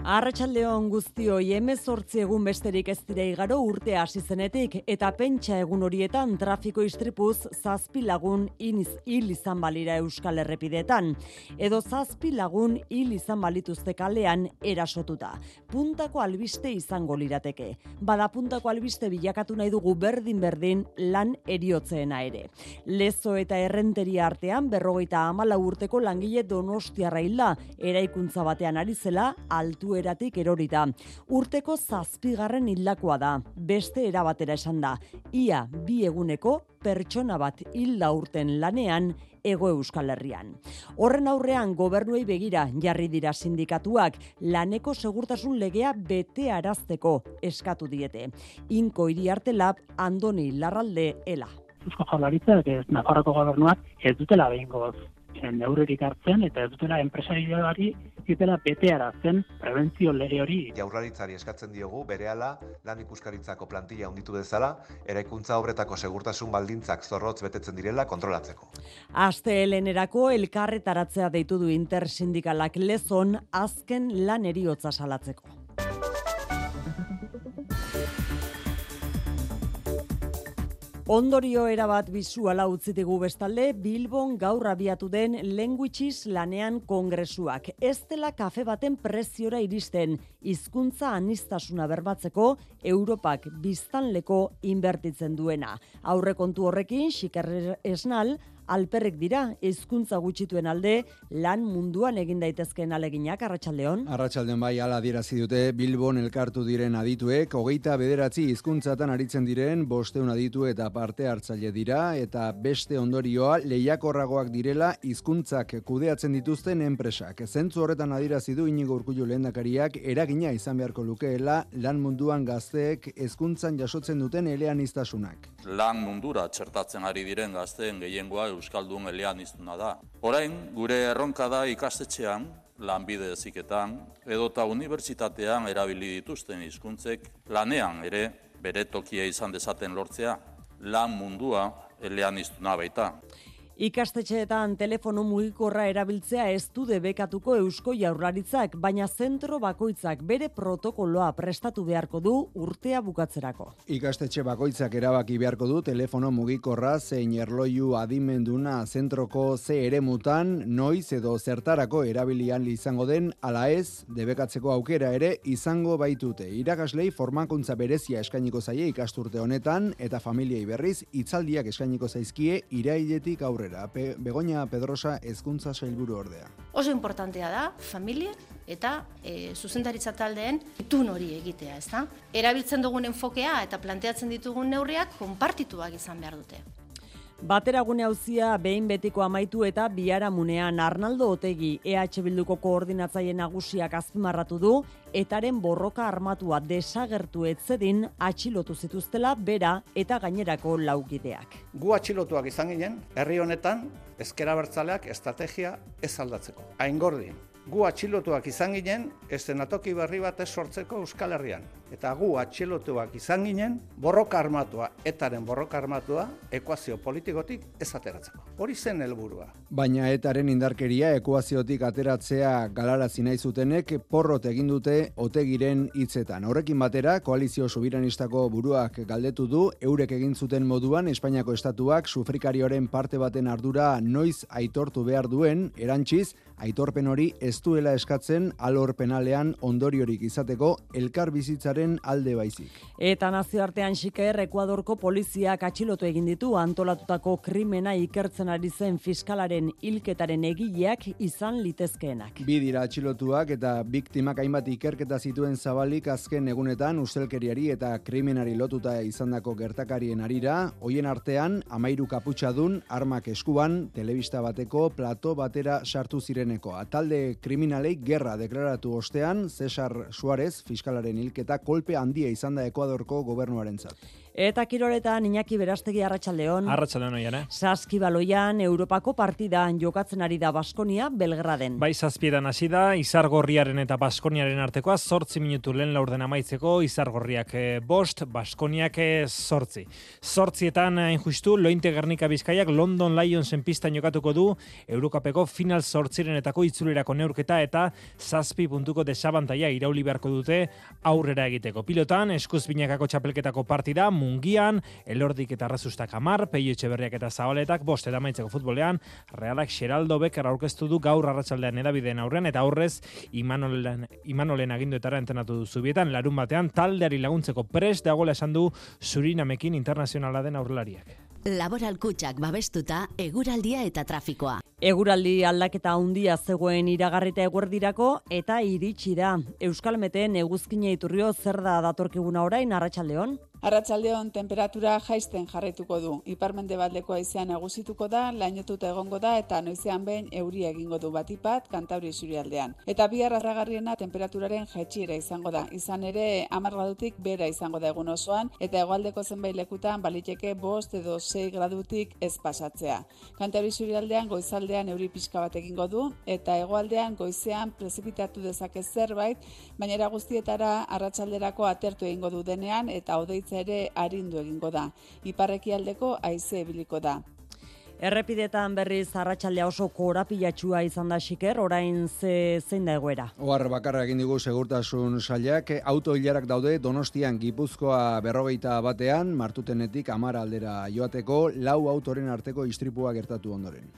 Arratxaldeon guztioi emezortzi egun besterik ez dira igaro urte hasi zenetik eta pentsa egun horietan trafiko istripuz zazpi lagun iniz hil izan balira Euskal Errepidetan. Edo zazpi lagun hil izan balituzte kalean erasotuta. Puntako albiste izango lirateke. Bada puntako albiste bilakatu nahi dugu berdin-berdin lan eriotzeena ere. Lezo eta errenteria artean berrogeita amala urteko langile donostiarra hilda eraikuntza batean ari zela altu eratik erorita. Urteko zazpigarren hildakoa da, beste erabatera esan da. Ia bi eguneko pertsona bat hilda urten lanean ego euskal herrian. Horren aurrean gobernuei begira jarri dira sindikatuak laneko segurtasun legea bete arazteko eskatu diete. Inko hiri lab andoni larralde ela. Eusko jaularitzak Nafarroko gobernuak ez dutela behingoz neurerik hartzen eta ez dutela enpresarioari zitela beteara zen prebentzio lege hori. Jaurlaritzari eskatzen diogu berehala lan ikuskaritzako plantilla handitu dezala, eraikuntza obretako segurtasun baldintzak zorrotz betetzen direla kontrolatzeko. Aste helenerako elkarretaratzea deitu du intersindikalak lezon azken lan eriotza salatzeko. Ondorio erabat bizuala utzitigu bestalde, Bilbon gaur abiatu den Languages lanean kongresuak. Ez dela kafe baten preziora iristen, hizkuntza anistasuna berbatzeko Europak biztanleko inbertitzen duena. Aurre kontu horrekin, xikerre esnal, alperrek dira hizkuntza gutxituen alde lan munduan egin daitezkeen aleginak arratsaldeon. Arratsaldeon bai hala adierazi dute Bilbon elkartu diren adituek hogeita bederatzi hizkuntzatan aritzen diren bosteun aditu eta parte hartzaile dira eta beste ondorioa lehiakorragoak direla hizkuntzak kudeatzen dituzten enpresak. Zentzu horretan adierazi du Inigo Urkullu lehendakariak eragina izan beharko lukeela lan munduan gazteek hezkuntzan jasotzen duten eleaniztasunak. Lan mundura txertatzen ari diren gazteen gehiengoa Euskaldun elean iztuna da. Orain, gure erronka da ikastetxean, lanbide eziketan, edota unibertsitatean erabili dituzten hizkuntzek lanean ere bere tokia izan dezaten lortzea, lan mundua elean iztuna baita. Ikastetxeetan telefono mugikorra erabiltzea ez du debekatuko eusko jaurlaritzak, baina zentro bakoitzak bere protokoloa prestatu beharko du urtea bukatzerako. Ikastetxe bakoitzak erabaki beharko du telefono mugikorra zein erloiu adimenduna zentroko ze ere mutan, noiz edo zertarako erabilian izango den, ala ez, debekatzeko aukera ere izango baitute. Irakaslei formakuntza berezia eskainiko zaie ikasturte honetan, eta familiei berriz, itzaldiak eskainiko zaizkie irailetik aurrera aurrera. Pe, Begoña Pedrosa ezkuntza sailburu ordea. Oso importantea da familia eta e, zuzendaritza taldeen itun hori egitea, ezta? Erabiltzen dugun enfokea eta planteatzen ditugun neurriak konpartituak izan behar dute. Bateragune hauzia behin betiko amaitu eta biharamunean Arnaldo Otegi EH Bilduko koordinatzaile nagusiak azpimarratu du etaren borroka armatua desagertu etzedin atxilotu zituztela bera eta gainerako laukideak. Gu atxilotuak izan ginen, herri honetan ezkera bertzaleak estrategia ez aldatzeko. Aingordi, gu atxilotuak izan ginen, estenatoki berri bat ez sortzeko Euskal Herrian eta gu atxilotuak izan ginen, borroka armatua, etaren borroka armatua, ekuazio politikotik ez ateratzeko. Hori zen helburua. Baina etaren indarkeria ekuaziotik ateratzea galarazi nahi zutenek porrot egin dute otegiren hitzetan. Horrekin batera, koalizio subiranistako buruak galdetu du, eurek egin zuten moduan, Espainiako estatuak sufrikarioren parte baten ardura noiz aitortu behar duen, erantziz, aitorpen hori ez duela eskatzen alor penalean ondoriorik izateko elkar bizitzaren alde baizik. Eta nazioartean xiker Ekuadorko poliziak atxilotu egin ditu antolatutako krimena ikertzen ari zen fiskalaren hilketaren egileak izan litezkeenak. Bi dira atxilotuak eta biktimak hainbat ikerketa zituen zabalik azken egunetan ustelkeriari eta krimenari lotuta izandako gertakarien arira, hoien artean amairu kaputxadun, armak eskuban, telebista bateko plato batera sartu zireneko. Talde kriminalei gerra deklaratu ostean, Cesar Suarez, fiskalaren hilketa kolpe handia izan da Ekuadorko gobernuarentzat. Eta kiroletan Iñaki Berastegi Arratsaldeon. Arratsaldeon oian, eh? Saskibaloian Europako partidan jokatzen ari da Baskonia Belgraden. Bai zazpiedan hasi da, Izargorriaren eta Baskoniaren artekoa, sortzi minutu lehen laurden amaitzeko, Izargorriak eh, bost, Baskoniak eh, sortzi. Sortzietan, hain justu, Lointe Gernika Bizkaiak London Lionsen pistan jokatuko du, Eurokapeko final sortzirenetako itzulerako neurketa eta zazpi puntuko desabantaia irauli beharko dute aurrera egiteko. Pilotan, eskuz binakako txapelketako partida, mungian, elordik eta razustak amar, peio etxeberriak eta zaoletak, bost eta maitzeko futbolean, realak Xeraldo Becker aurkeztu du gaur arratsaldean edabideen aurrean, eta aurrez Imanolen, Imanolen aginduetara entenatu du zubietan, larun batean taldeari laguntzeko prest dagoela esan du Surinamekin internazionala den aurrelariak. Laboral kutsak babestuta, eguraldia eta trafikoa. Eguraldi aldaketa handia zegoen iragarrita eguerdirako eta iritsi da. Euskal Meteen eguzkine iturrio zer da datorkiguna orain arratsaldeon? Arratsaldeon temperatura jaisten jarraituko du. Iparmende baldeko aizean eguzituko da, lainotuta egongo da eta noizean behin euria egingo du batipat kantauri zurialdean. Eta bi arragarriena temperaturaren jaitsira izango da. Izan ere, amar gradutik bera izango da egun osoan eta egoaldeko zenbait lekutan baliteke bost edo 6 gradutik ez pasatzea. Kantauri zurialdean goizaldean euri pixka bat egingo du eta egoaldean goizean prezipitatu dezake zerbait, baina guztietara arratsalderako atertu egingo du denean eta odeitz ere arindu egingo da. Iparreki aldeko aize ebiliko da. Errepidetan berriz arratsaldea oso korapilatxua izan da xiker, orain ze, zein da egoera? Ohar bakarra egin digu segurtasun sailak, auto hilarak daude Donostian Gipuzkoa berrogeita batean, martutenetik amara aldera joateko, lau autoren arteko istripua gertatu ondoren.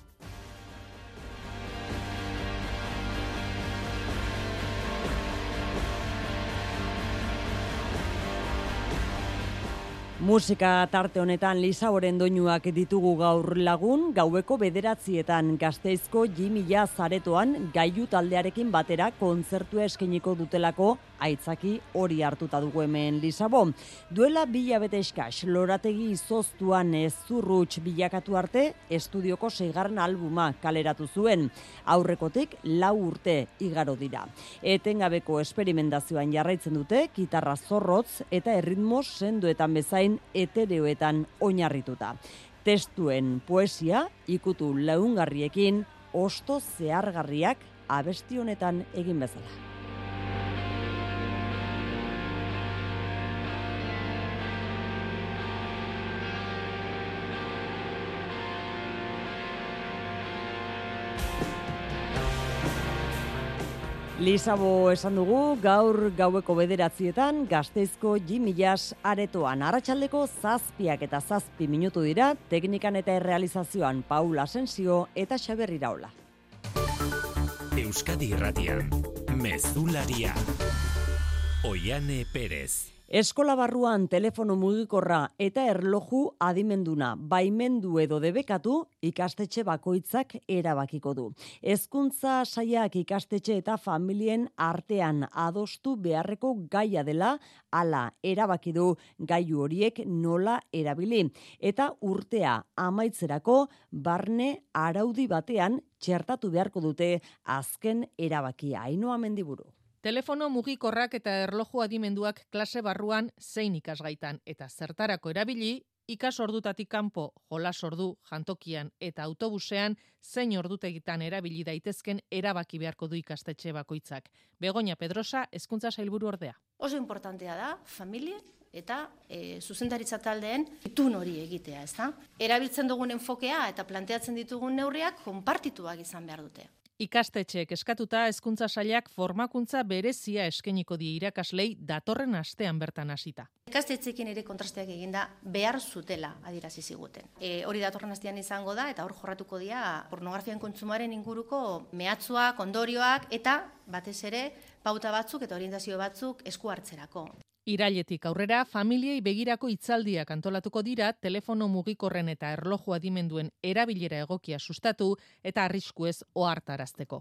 Musika tarte honetan Lisaboren doinuak ditugu gaur lagun, gaueko bederatzietan. Gazteizko jimila zaretoan gaiu taldearekin batera kontzertua eskeniko dutelako aitzaki hori hartuta dugu hemen Lisabo. Duela bila bete eskaz, lorategi izoztuan ez zurrutx bilakatu arte, estudioko seigarren albuma kaleratu zuen. Aurrekotik lau urte igaro dira. Etengabeko esperimentazioan jarraitzen dute, gitarra zorrotz eta erritmo senduetan bezain etereoetan oinarrituta. Testuen poesia ikutu laungarriekin osto zehargarriak abesti honetan egin bezala. Lisabo esan dugu, gaur gaueko bederatzietan, gazteizko jimillas aretoan. Arratxaldeko zazpiak eta zazpi minutu dira, teknikan eta errealizazioan Paula Asensio eta Xaber Iraola. Euskadi Irratian, Mezularia, Oiane Perez. Eskola barruan telefono mugikorra eta erloju adimenduna baimendu edo debekatu ikastetxe bakoitzak erabakiko du. Hezkuntza saiak ikastetxe eta familien artean adostu beharreko gaia dela hala erabaki du gaiu horiek nola erabili eta urtea amaitzerako barne araudi batean txertatu beharko dute azken erabakia. Ainoa mendiburu. Telefono mugikorrak eta erloju adimenduak klase barruan zein ikasgaitan eta zertarako erabili, ikas ordutatik kanpo jolas ordu jantokian eta autobusean zein ordutegitan erabili daitezken erabaki beharko du ikastetxe bakoitzak. Begoña Pedrosa, hezkuntza sailburu ordea. Oso importantea da familia eta e, zuzendaritza taldeen itun hori egitea, ezta? Erabiltzen dugun enfokea eta planteatzen ditugun neurriak konpartituak izan behar dute. Ikastetxeek eskatuta hezkuntza sailak formakuntza berezia eskeniko die irakaslei datorren astean bertan hasita. Ikastetxeekin ere kontrasteak eginda behar zutela adierazi ziguten. E, hori datorren astean izango da eta hor jorratuko dira pornografian kontsumaren inguruko mehatzuak, ondorioak eta batez ere pauta batzuk eta orientazio batzuk esku hartzerako. Irailetik aurrera, familiei begirako itzaldiak antolatuko dira telefono mugikorren eta erloju adimenduen erabilera egokia sustatu eta arrisku ez ohartarazteko.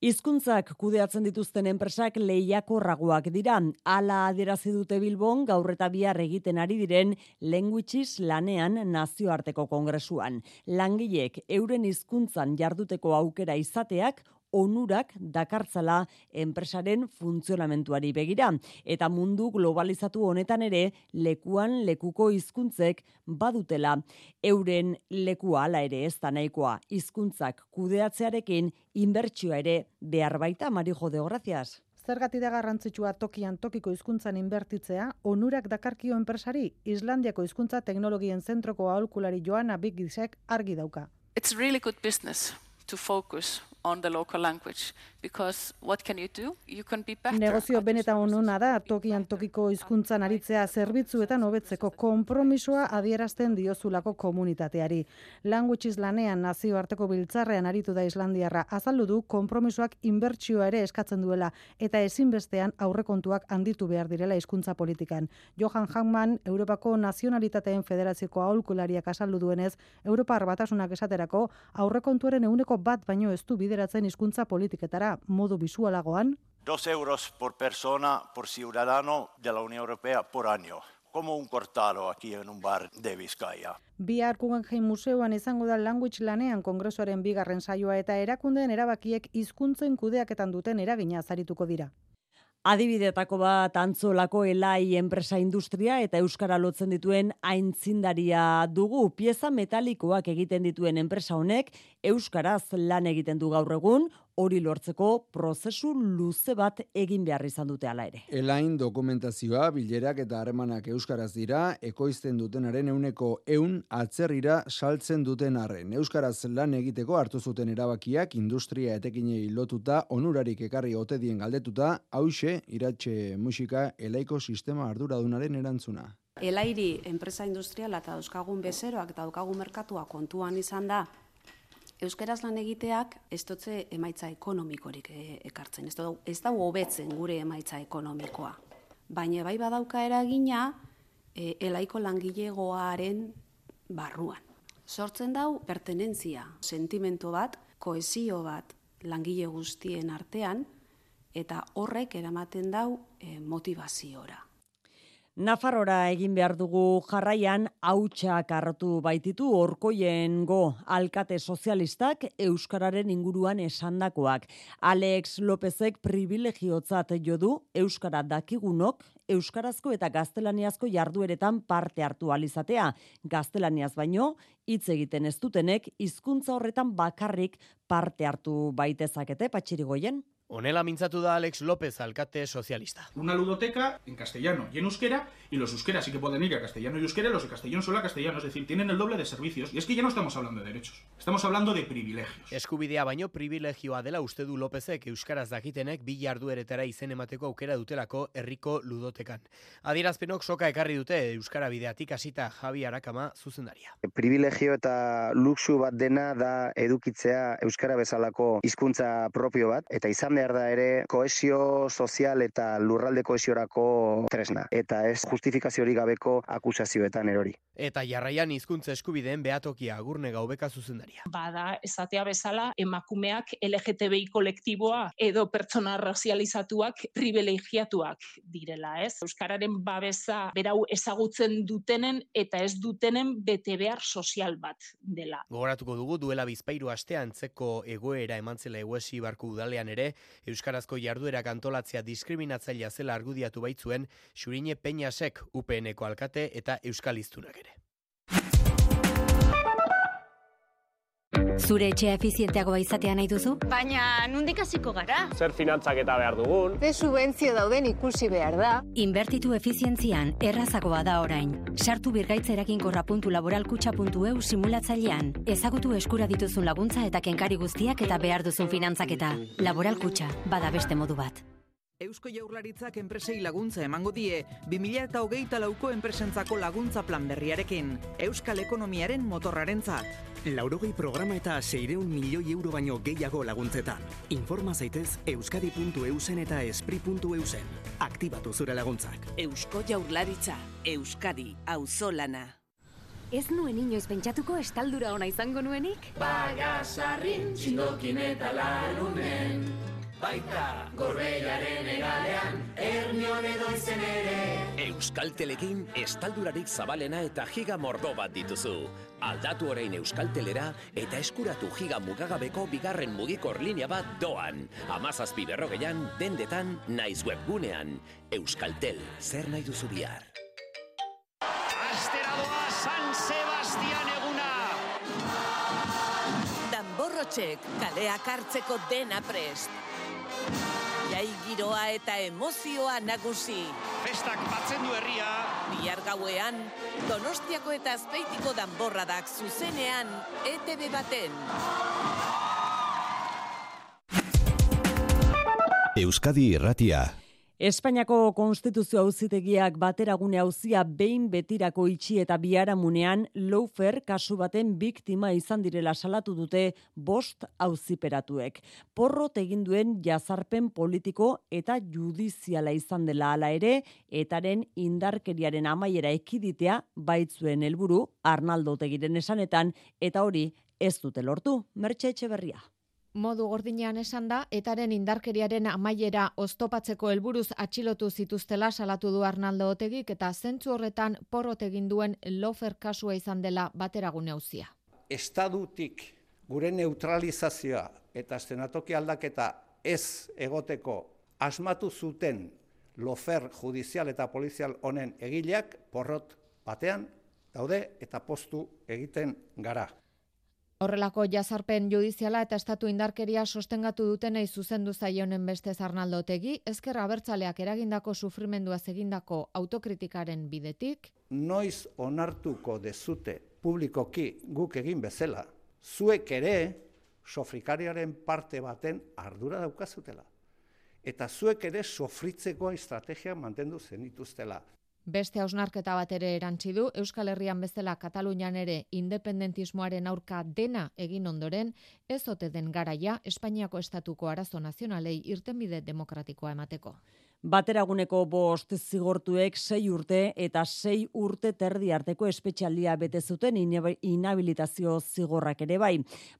Hizkuntzak kudeatzen dituzten enpresak lehiakorragoak dira. Hala adierazi dute Bilbon gaur eta bihar egiten ari diren Languages lanean nazioarteko kongresuan. Langileek euren hizkuntzan jarduteko aukera izateak onurak dakartzala enpresaren funtzionamentuari begira. Eta mundu globalizatu honetan ere lekuan lekuko hizkuntzek badutela. Euren lekua ala ere ez da nahikoa hizkuntzak kudeatzearekin inbertsioa ere behar baita, Marijo de Gracias. Zergati da garrantzitsua tokian tokiko hizkuntzan inbertitzea, onurak dakarkio enpresari Islandiako hizkuntza teknologien zentroko aholkulari Joana Biggisek argi dauka. It's really good business to focus on the local language because what can you do? You can be better. Negozio benetan onuna da tokian tokiko hizkuntzan aritzea zerbitzuetan hobetzeko konpromisoa adierazten diozulako komunitateari. Languages lanean nazioarteko biltzarrean aritu da Islandiarra azaldu du konpromisoak inbertsioa ere eskatzen duela eta ezinbestean aurrekontuak handitu behar direla hizkuntza politikan. Johan Hackman, Europako Nazionalitateen Federazioko aholkulariak azaldu duenez, Europar batasunak esaterako aurrekontuaren euneko bat baino ez du bideratzen hizkuntza politiketara modu visualagoan. Dos euros por persona por ciudadano de la Unión Europea por año como un cortado aquí en un bar de Vizcaya. Bihar Guggenheim Museoan izango da Language Lanean kongresuaren bigarren saioa eta erakundeen erabakiek hizkuntzen kudeaketan duten eragina azarituko dira. Adibidetako bat antzolako elai enpresa industria eta euskara lotzen dituen aintzindaria dugu. Pieza metalikoak egiten dituen enpresa honek euskaraz lan egiten du gaur egun, hori lortzeko prozesu luze bat egin behar izan dute ala ere. Elain dokumentazioa, bilerak eta harremanak euskaraz dira, ekoizten dutenaren euneko eun atzerrira saltzen duten arren. Euskaraz lan egiteko hartu zuten erabakiak industria etekinei lotuta onurarik ekarri ote dien galdetuta, hause iratxe musika elaiko sistema arduradunaren erantzuna. Elairi enpresa industriala eta dauzkagun bezeroak eta daukagun merkatua kontuan izan da Euskeraz lan egiteak ez dutze emaitza ekonomikorik e, ekartzen, ez da ez da hobetzen gure emaitza ekonomikoa. Baina bai badauka eragina e, elaiko langilegoaren barruan. Sortzen dau pertenentzia, sentimentu bat, koesio bat langile guztien artean eta horrek eramaten dau e, motivaziora. Nafarora egin behar dugu jarraian hautsak hartu baititu orkoien go alkate sozialistak Euskararen inguruan esandakoak. Alex Lópezek privilegiotzat jo du Euskara dakigunok Euskarazko eta gaztelaniazko jardueretan parte hartu alizatea. Gaztelaniaz baino, hitz egiten ez dutenek, hizkuntza horretan bakarrik parte hartu baitezakete, patxirigoien? Onela mintzatu da Alex López, alcate socialista. Una ludoteca en castellano y en euskera, y los euskeras sí que pueden ir a castellano y euskera, los de castellano solo a castellano, es decir, tienen el doble de servicios. Y es que ya no estamos hablando de derechos, estamos hablando de privilegios. Eskubidea baino privilegioa dela uste du Lópezek euskaraz dakitenek bi jardueretara izen emateko aukera dutelako herriko ludotekan. Adierazpenok soka ekarri dute euskara bideatik hasita Javi Arakama zuzendaria. Privilegio eta luxu bat dena da edukitzea euskara bezalako hizkuntza propio bat eta izan behar da ere koesio sozial eta lurralde koesiorako tresna eta ez justifikaziorik gabeko akusazioetan erori. Eta jarraian hizkuntza eskubideen behatokia agurne gaubeka zuzendaria. Bada esatea bezala emakumeak LGTBI kolektiboa edo pertsona razializatuak privilegiatuak direla, ez? Euskararen babesa berau ezagutzen dutenen eta ez dutenen bete behar sozial bat dela. Gogoratuko dugu duela bizpairu aste antzeko egoera emantzela eguesi barku udalean ere, Euskarazko jarduerak antolatzea diskriminatzailea zela argudiatu baitzuen Xurine Peñasek UPNeko alkate eta Euskaliztunak ere. Zure etxea efizienteagoa izatea nahi duzu? Baina nundik hasiko gara? Zer finantzak eta behar dugun? Ze subentzio dauden ikusi behar da? Inbertitu efizientzian errazagoa da orain. Sartu birgaitzerakin.laboralkutxa.eu simulatzailean. Ezagutu eskura dituzun laguntza eta kenkari guztiak eta behar duzun finantzaketa. Laboralkutxa, bada beste modu bat. Eusko Jaurlaritzak enpresei laguntza emango die 2008 lauko enpresentzako laguntza plan berriarekin. Euskal ekonomiaren motorrarentzat. Laurogei programa eta seireun milioi euro baino gehiago laguntzetan. Informa zaitez euskadi.eusen eta espri.eusen. Aktibatu zure laguntzak. Eusko Jaurlaritza, Euskadi, auzolana. Ez nuen inoiz pentsatuko estaldura ona izango nuenik? Bagasarrin, txindokin eta larunen. Baita gorbeiaren egalean, ernion edo izen ere. Euskal Telekin estaldurarik zabalena eta giga mordo bat dituzu. Aldatu orain Euskal Telera eta eskuratu giga mugagabeko bigarren mugikor linea bat doan. Amazazpi berrogeian, dendetan, naiz webgunean. Euskaltel, zer nahi duzu bihar? Astera doa San Sebastian eguna! Danborrotxek kaleak hartzeko dena prest. Jai giroa eta emozioa nagusi. Festak batzen du herria. Bihar gauean, Donostiako eta Azpeitiko danborradak zuzenean ETV baten. Euskadi Irratia. Espainiako Konstituzio Auzitegiak bateragune auzia behin betirako itxi eta biharamunean Loufer kasu baten biktima izan direla salatu dute bost auziperatuek. Porrot egin duen jazarpen politiko eta judiziala izan dela hala ere, etaren indarkeriaren amaiera ekiditea baitzuen helburu Arnaldo Tegiren esanetan eta hori ez dute lortu. Mertxe Etxeberria modu gordinean esan da, etaren indarkeriaren amaiera oztopatzeko helburuz atxilotu zituztela salatu du Arnaldo Otegik eta zentzu horretan porrot egin duen lofer kasua izan dela bateragune hauzia. Estadutik gure neutralizazioa eta zenatoki aldaketa ez egoteko asmatu zuten lofer judizial eta polizial honen egileak porrot batean daude eta postu egiten gara. Horrelako jazarpen judiziala eta estatu indarkeria sostengatu dutenei zuzendu zaionen beste zarnaldotegi, ezkerra abertzaleak eragindako sufrimendua egindako autokritikaren bidetik. Noiz onartuko dezute publikoki guk egin bezala, zuek ere sofrikariaren parte baten ardura daukazutela. Eta zuek ere sofritzeko estrategia mantendu zenituztela. Beste hausnarketa bat ere erantzi du Euskal Herrian bezala Katalunian ere independentismoaren aurka dena egin ondoren ez ote den garaia Espainiako estatuko arazo nazionalei irtenbide demokratikoa emateko. Bateraguneko bost zigortuek sei urte eta sei urte terdi arteko espetxaldia bete zuten inhabilitazio zigorrak ere bai.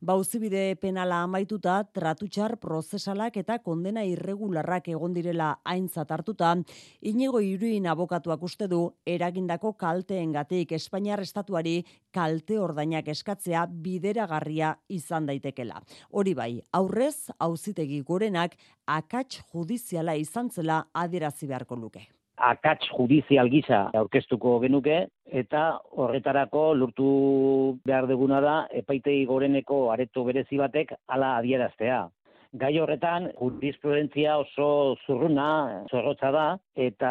Bauzibide penala amaituta, tratutxar prozesalak eta kondena irregularrak egon direla aintzat hartuta, inigo iruin abokatuak uste du eragindako kalteengatik Espainiar estatuari kalte ordainak eskatzea bideragarria izan daitekela. Hori bai, aurrez, auzitegi gorenak akats judiziala izan zela adierazi beharko luke. Akats judizial gisa aurkeztuko genuke eta horretarako lurtu behar deguna da epaitei goreneko areto berezi batek hala adieraztea. Gai horretan, jurisprudentzia oso zurruna, zorrotza da, eta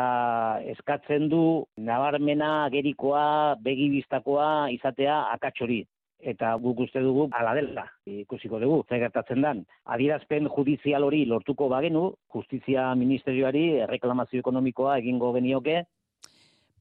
eskatzen du nabarmena gerikoa, begibistakoa izatea akatsori eta guk uste dugu ala dela ikusiko dugu zer gertatzen dan. Adierazpen judizial hori lortuko bagenu justizia ministerioari erreklamazio ekonomikoa egingo genioke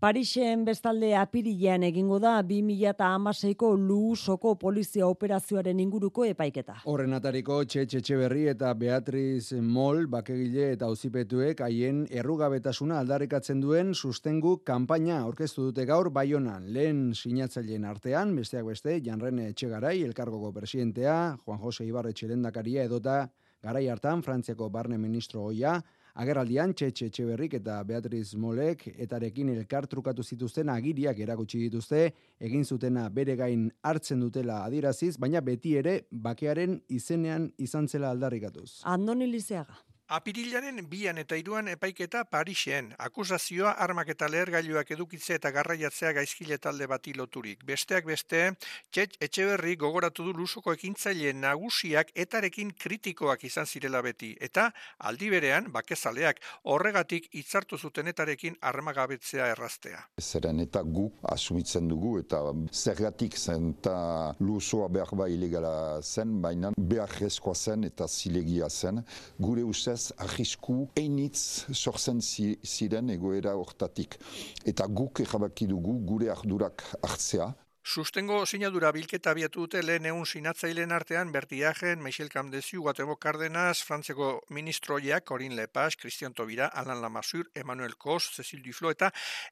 Parisen bestalde apirilean egingo da 2016ko luusoko polizia operazioaren inguruko epaiketa. Horren atariko Txe Berri eta Beatriz Mol bakegile eta auzipetuek haien errugabetasuna aldarrikatzen duen sustengu kanpaina aurkeztu dute gaur Baionan. Lehen sinatzaileen artean, besteak beste, Janrene Etxegarai, elkargoko presidentea, Juan Jose Ibarre Txerendakaria edota garai hartan Frantziako barne ministro hoia, Agerraldian, Txetxe Txeberrik eta Beatriz Molek etarekin elkar trukatu zituzten agiriak erakutsi dituzte, egin zutena bere gain hartzen dutela adiraziz, baina beti ere bakearen izenean izan zela aldarrikatuz. Andoni Lizeaga. Apirilaren bian eta iruan epaiketa Parisen, akusazioa armak eta lehergailuak edukitze eta garraiatzea gaizkile talde bati loturik. Besteak beste, txet etxeberri gogoratu du lusoko ekintzaile nagusiak etarekin kritikoak izan zirela beti. Eta aldi berean, bakezaleak, horregatik hitzartu zuten etarekin armagabetzea erraztea. Zeren eta gu asumitzen dugu eta zergatik zen eta lusoa behar ba ilegala zen, baina behar zen eta zilegia zen. Gure uste ustez ahisku einitz sortzen ziren egoera hortatik. Eta guk erabaki dugu gure ardurak hartzea, Sustengo sinadura bilketa abiatu dute lehen egun sinatzaileen artean Bertiagen, Michel Camdesiu, Guatemo Cardenas, Frantzeko ministroiak, Corin Lepas, Cristian Tobira, Alan Lamassur, Emmanuel Kos, Cecil Duflo eta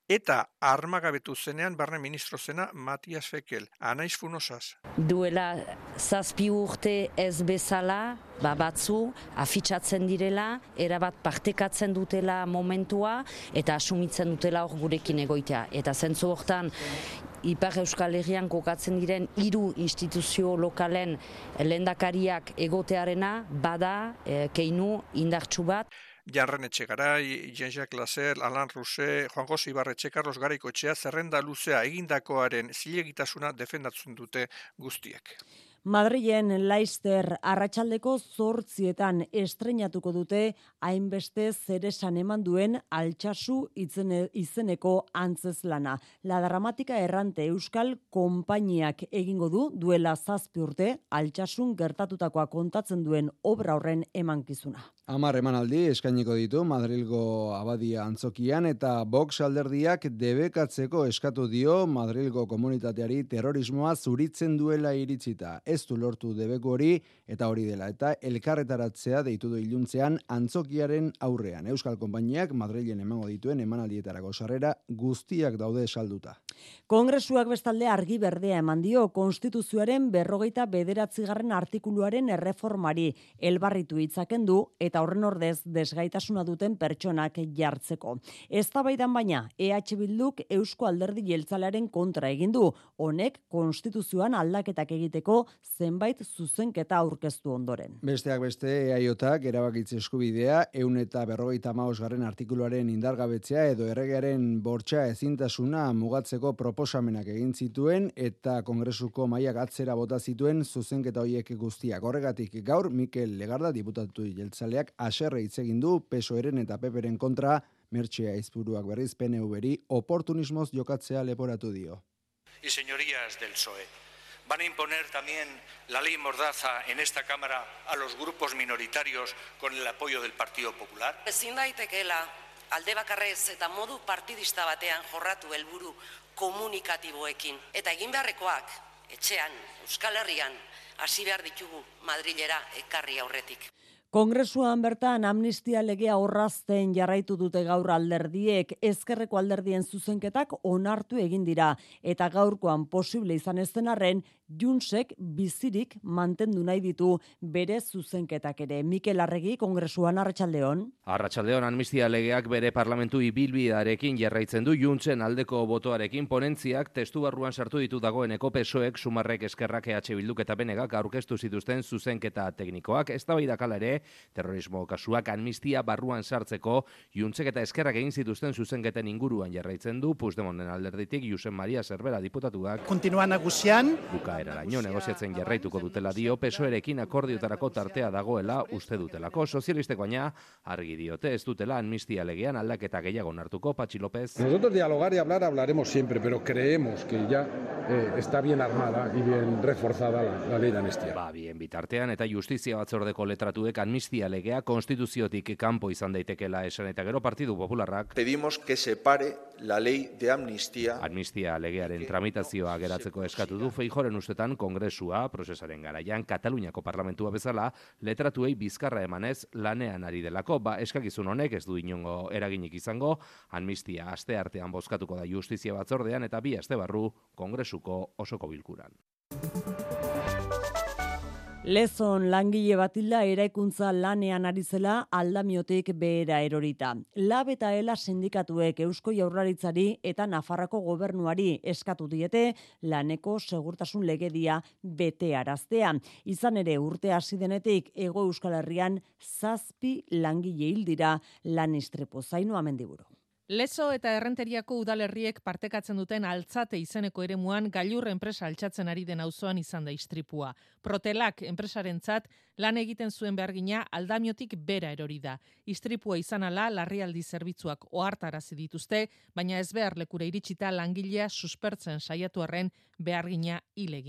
eta armagabetu zenean barne ministro zena Matias Fekel. Anaiz Funosaz. Duela zazpi urte ez bezala, ba batzu, afitxatzen direla, erabat partekatzen dutela momentua eta asumitzen dutela hor gurekin egoitea. Eta zentzu hortan, Ipar Euskal Herrian kokatzen diren hiru instituzio lokalen lendakariak egotearena bada e, keinu indartsu bat. Janren Etxegarai, Jean-Jacques Lazer, Alan Ruse, Juan José Ibarretxe, Carlos Garaiko etxea, zerrenda luzea egindakoaren zilegitasuna defendatzen dute guztiek. Madrilen Leister arratsaldeko zortzietan estrenatuko dute hainbeste zeresan eman duen altxasu izeneko antzez. La dramatika errante euskal konpainiak egingo du duela zazpi urte altxasun gertatutakoa kontatzen duen obra horren emankizuna. Amar emanaldi eskainiko ditu Madrilgo abadia antzokian eta Vox alderdiak debekatzeko eskatu dio Madrilgo komunitateari terrorismoa zuritzen duela iritzita. Ez du lortu debeko hori eta hori dela eta elkarretaratzea deitu du iluntzean antzokiaren aurrean. Euskal Konpainiak Madrilen emango dituen emanaldietarako sarrera guztiak daude salduta. Kongresuak bestalde argi berdea eman dio konstituzioaren berrogeita bederatzigarren artikuluaren erreformari elbarritu itzaken du eta horren ordez desgaitasuna duten pertsonak jartzeko. Eztabaidan baina EH Bilduk Eusko Alderdi Jeltzalearen kontra egin du. Honek konstituzioan aldaketak egiteko zenbait zuzenketa aurkeztu ondoren. Besteak beste EAJak erabakitze eskubidea ehun eta berrogeita garren artikuluaren indargabetzea edo erregearen bortxa ezintasuna mugatzeko proposamenak egin zituen eta kongresuko maiak atzera bota zituen zuzenketa hoiek guztiak. Horregatik gaur Mikel Legarda diputatu jeltzalea Jeltzaleak aserre hitz egin du PSOEren eta PPren kontra Mertxea Izburuak berriz PNV-ri oportunismoz jokatzea leporatu dio. Y señorías del PSOE, van a imponer también la ley Mordaza en esta Cámara a los grupos minoritarios con el apoyo del Partido Popular? Ezin daitekeela alde bakarrez eta modu partidista batean jorratu helburu komunikatiboekin. Eta egin beharrekoak etxean, Euskal Herrian, hasi behar ditugu Madrilera ekarri aurretik. Kongresuan bertan amnistia legea horrazten jarraitu dute gaur alderdiek, ezkerreko alderdien zuzenketak onartu egin dira, eta gaurkoan posible izan ez denarren, Junsek bizirik mantendu nahi ditu bere zuzenketak ere. Mikel Arregi, Kongresuan, Arratxaldeon. Arratxaldeon, amnistia legeak bere parlamentu ibilbidarekin jarraitzen du Junsen aldeko botoarekin ponentziak testu barruan sartu ditu dagoeneko pesoek sumarrek eskerrak EH Bilduk eta benegak aurkeztu zituzten zuzenketa teknikoak. Ez da ere, terrorismo kasuak amnistia barruan sartzeko juntzek eta eskerrak egin zituzten zuzenketen inguruan jarraitzen du Puigdemonden alderditik Jusen Maria Zerbera diputatuak kontinua nagusian bukaeraraino negoziatzen jarraituko dutela dio pesoerekin akordiotarako tartea dagoela uste dutelako sozialistek baina argi diote ez dutela amnistia legean aldaketa gehiago hartuko Patxi López Nosotros dialogar y hablar hablaremos siempre pero creemos que ya eh, está bien armada y bien reforzada la, la ley de amnistia. Ba, bien bitartean eta justizia batzordeko letratuek amnistia legea konstituziotik kanpo izan daitekela esan eta gero Partidu Popularrak pedimos que se pare la ley de amnistia. Amnistia legearen tramitazioa geratzeko eskatu du Feijoren ustetan kongresua prozesaren garaian Kataluniako parlamentua bezala letratuei bizkarra emanez lanean ari delako ba eskakizun honek ez du inongo eraginik izango amnistia aste artean bozkatuko da justizia batzordean eta bi aste barru kongresuko osoko bilkuran. Lezon langile batilda eraikuntza lanean ari zela aldamiotik behera erorita. Lab eta ela sindikatuek Eusko Jaurlaritzari eta Nafarrako gobernuari eskatu diete laneko segurtasun legedia bete araztea. Izan ere urte hasi denetik Ego Euskal Herrian zazpi langile hildira lan istrepo zainu amendiburu. Lezo eta errenteriako udalerriek partekatzen duten altzate izeneko eremuan gailur enpresa altxatzen ari den auzoan izan da istripua. Protelak enpresarentzat lan egiten zuen behargina aldamiotik bera erori da. Istripua izan ala larrialdi zerbitzuak ohartarazi dituzte, baina ez behar lekure iritsita langilea suspertzen saiatu arren behargina hil.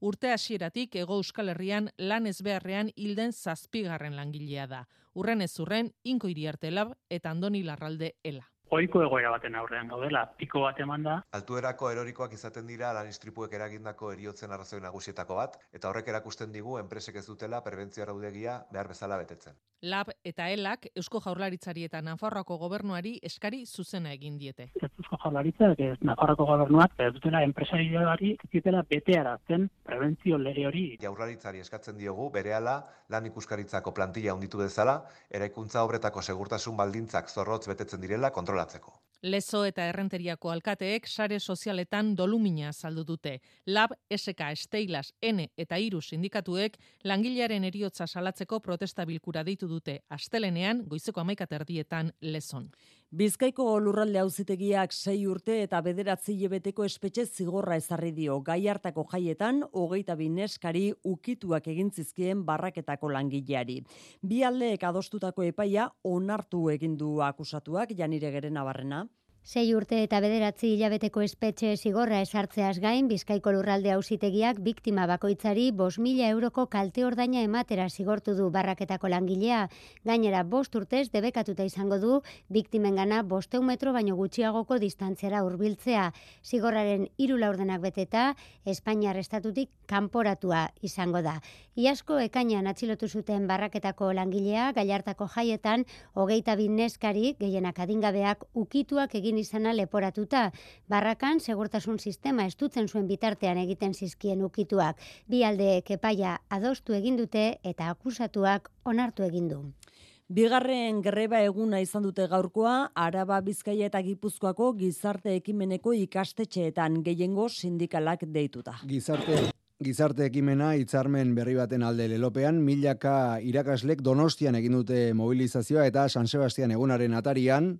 Urte hasieratik ego Euskal Herrian lan ez beharrean hilden zazpigarren langilea da. Urren ez urren, inko iriarte lab eta andoni larralde ela. Oiko egoera baten aurrean gaudela, piko bat eman da. Altuerako erorikoak izaten dira lan istripuek eragindako eriotzen arrazoi nagusietako bat, eta horrek erakusten digu enpresek ez dutela prebentzio araudegia behar bezala betetzen. Lab eta elak Eusko Jaurlaritzari eta Nafarroako gobernuari eskari zuzena egin diete. Eusko Jaurlaritzak, Nafarroako gobernuak, ez dutela enpresarioari ez dutela betearazten prebentzio lege hori. Jaurlaritzari eskatzen diogu berehala lan ikuskaritzako plantilla hunditu dezala, eraikuntza obretako segurtasun baldintzak zorrotz betetzen direla kontrolatzeko. Lezo eta errenteriako alkateek sare sozialetan dolumina saldu dute. Lab, SK, Steilas, N eta Iru sindikatuek langilearen eriotza salatzeko protesta bilkura deitu dute astelenean goizeko amaika erdietan lezon. Bizkaiko lurralde auzitegiak sei urte eta bederatzi lebeteko espetxe zigorra ezarri dio. Gai hartako jaietan, hogeita bineskari ukituak egin zizkien barraketako langileari. Bi aldeek adostutako epaia onartu egin du akusatuak janire geren abarrena. Sei urte eta bederatzi hilabeteko espetxe zigorra esartzeaz gain, Bizkaiko lurralde hausitegiak biktima bakoitzari bos mila euroko kalte ordaina ematera zigortu du barraketako langilea. Gainera, bost urtez debekatuta izango du, biktimen gana bosteun metro baino gutxiagoko distantziara hurbiltzea. Zigorraren hiru laurdenak beteta, Espainiar estatutik kanporatua izango da. Iasko ekainan atxilotu zuten barraketako langilea, gaiartako jaietan, hogeita bin neskari, gehienak adingabeak, ukituak egin izana leporatuta. Barrakan, segurtasun sistema estutzen zuen bitartean egiten zizkien ukituak. Bi alde kepaia adostu egin dute eta akusatuak onartu egin du. Bigarren greba eguna izan dute gaurkoa, Araba Bizkaia eta Gipuzkoako gizarte ekimeneko ikastetxeetan gehiengo sindikalak deituta. Gizarte Gizarte ekimena hitzarmen berri baten alde lelopean, milaka irakaslek donostian egin dute mobilizazioa eta San Sebastian egunaren atarian.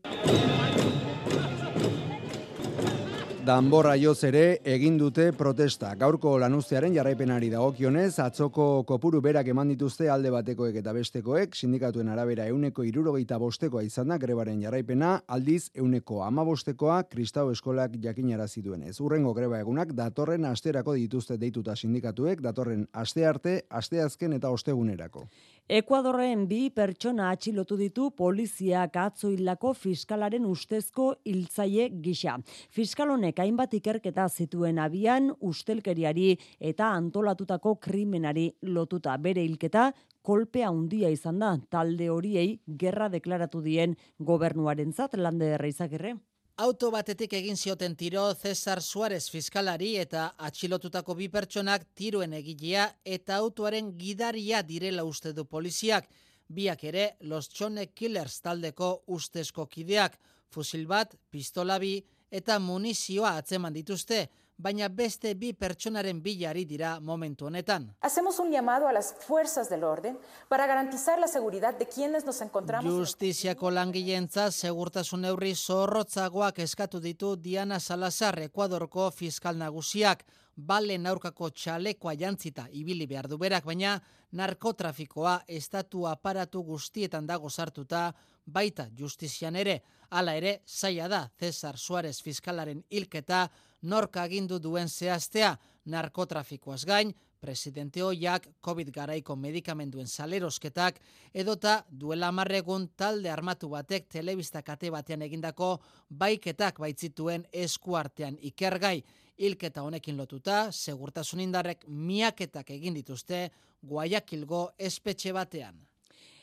Danborra joz ere egin dute protesta. Gaurko lanuztearen jarraipenari dagokionez, atzoko kopuru berak eman dituzte alde batekoek eta bestekoek, sindikatuen arabera euneko irurogeita bostekoa izan da grebaren jarraipena, aldiz euneko amabostekoa kristau eskolak jakinara duenez. Urrengo greba egunak datorren asterako dituzte deituta sindikatuek, datorren aste arte, aste azken eta ostegunerako. Ekuadorren bi pertsona atxilotu ditu poliziak atzo hildako fiskalaren ustezko hiltzaile gisa. Fiskalonek hainbat ikerketa zituen abian ustelkeriari eta antolatutako krimenari lotuta bere hilketa kolpe handia izan da talde horiei gerra deklaratu dien gobernuarentzat lande erreizagirre. Auto batetik egin zioten tiro Cesar Suarez fiskalari eta atxilotutako bi pertsonak tiroen egilea eta autoaren gidaria direla uste du poliziak. Biak ere Los Chone Killers taldeko ustezko kideak, fusil bat, pistola bi eta munizioa atzeman dituzte, baina beste bi pertsonaren bilari dira momentu honetan. Hacemos un llamado a las fuerzas del orden para garantizar la seguridad de quienes nos encontramos. Justiziako langilentza segurtasun neurri zorrotzagoak eskatu ditu Diana Salazar Ekuadorko fiskal nagusiak bale aurkako txalekoa jantzita ibili behar du berak, baina narkotrafikoa estatu aparatu guztietan dago sartuta baita justizian ere. Hala ere, zaila da Cesar Suarez fiskalaren hilketa norka agindu duen zehaztea narkotrafikoaz gain, presidente hoiak COVID garaiko medikamenduen salerosketak edota duela marregun talde armatu batek telebista kate batean egindako baiketak baitzituen eskuartean ikergai. Ilketa honekin lotuta, segurtasun indarrek miaketak egin dituzte Guayakilgo espetxe batean.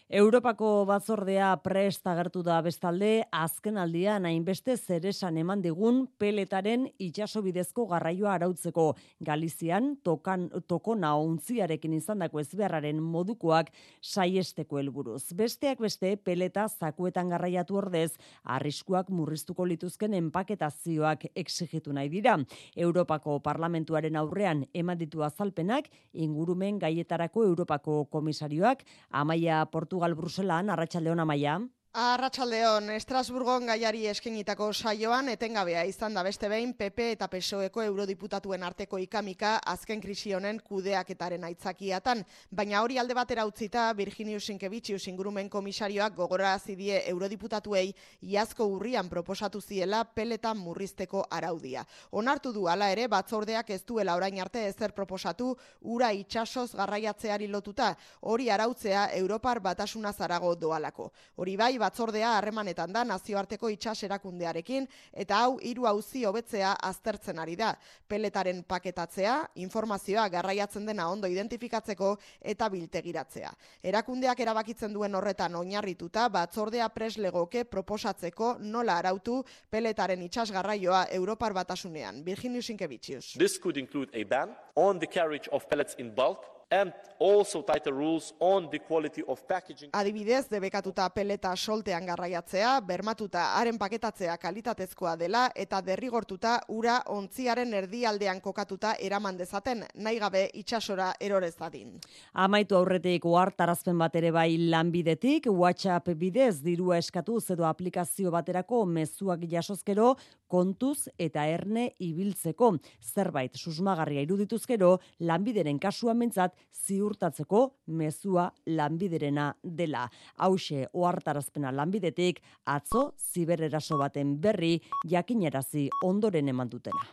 Europako batzordea prest agertu da bestalde, azken aldian hainbeste zeresan eman digun peletaren itxaso bidezko garraioa arautzeko Galizian tokan, tokona ontziarekin izan dako ezbeharraren modukoak saiesteko helburuz. Besteak beste peleta zakuetan garraiatu ordez, arriskuak murriztuko lituzken enpaketazioak exigitu nahi dira. Europako parlamentuaren aurrean eman ditu azalpenak, ingurumen gaietarako Europako komisarioak, amaia portu Portugal Bruselan, Arratsaldeon Amaia. Arratxaldeon, Estrasburgon gaiari eskenitako saioan, etengabea izan da beste behin, PP eta PSOeko eurodiputatuen arteko ikamika azken krisi honen kudeaketaren aitzakiatan. Baina hori alde batera utzita, Virginius Sinkevicius ingurumen komisarioak gogora azidie eurodiputatuei iazko urrian proposatu ziela peleta murrizteko araudia. Onartu du ala ere, batzordeak ez duela orain arte ezer proposatu, ura itxasoz garraiatzeari lotuta, hori arautzea Europar batasuna zarago doalako. Hori bai, batzordea harremanetan da nazioarteko itxas erakundearekin eta hau hiru auzi hobetzea aztertzen ari da. Peletaren paketatzea, informazioa garraiatzen dena ondo identifikatzeko eta biltegiratzea. Erakundeak erabakitzen duen horretan oinarrituta batzordea preslegoke proposatzeko nola arautu peletaren itxas garraioa Europar batasunean. Virginio Sinkevicius. This could include a ban on the carriage of pellets in bulk and also tighter rules on the quality of packaging. Adibidez, debekatuta peleta soltean garraiatzea, bermatuta haren paketatzea kalitatezkoa dela eta derrigortuta ura ontziaren erdialdean kokatuta eraman dezaten, nahi gabe itxasora erorez dadin. Amaitu aurretik uartarazpen bat ere bai lanbidetik, WhatsApp bidez dirua eskatuz edo aplikazio baterako mezuak jasozkero kontuz eta erne ibiltzeko. Zerbait susmagarria irudituzkero, lanbideren kasuan mentzat ziurtatzeko mezua lanbiderena dela. Hauxe ohartarazpena lanbidetik atzo zibereraso baten berri jakinerazi ondoren eman dutena.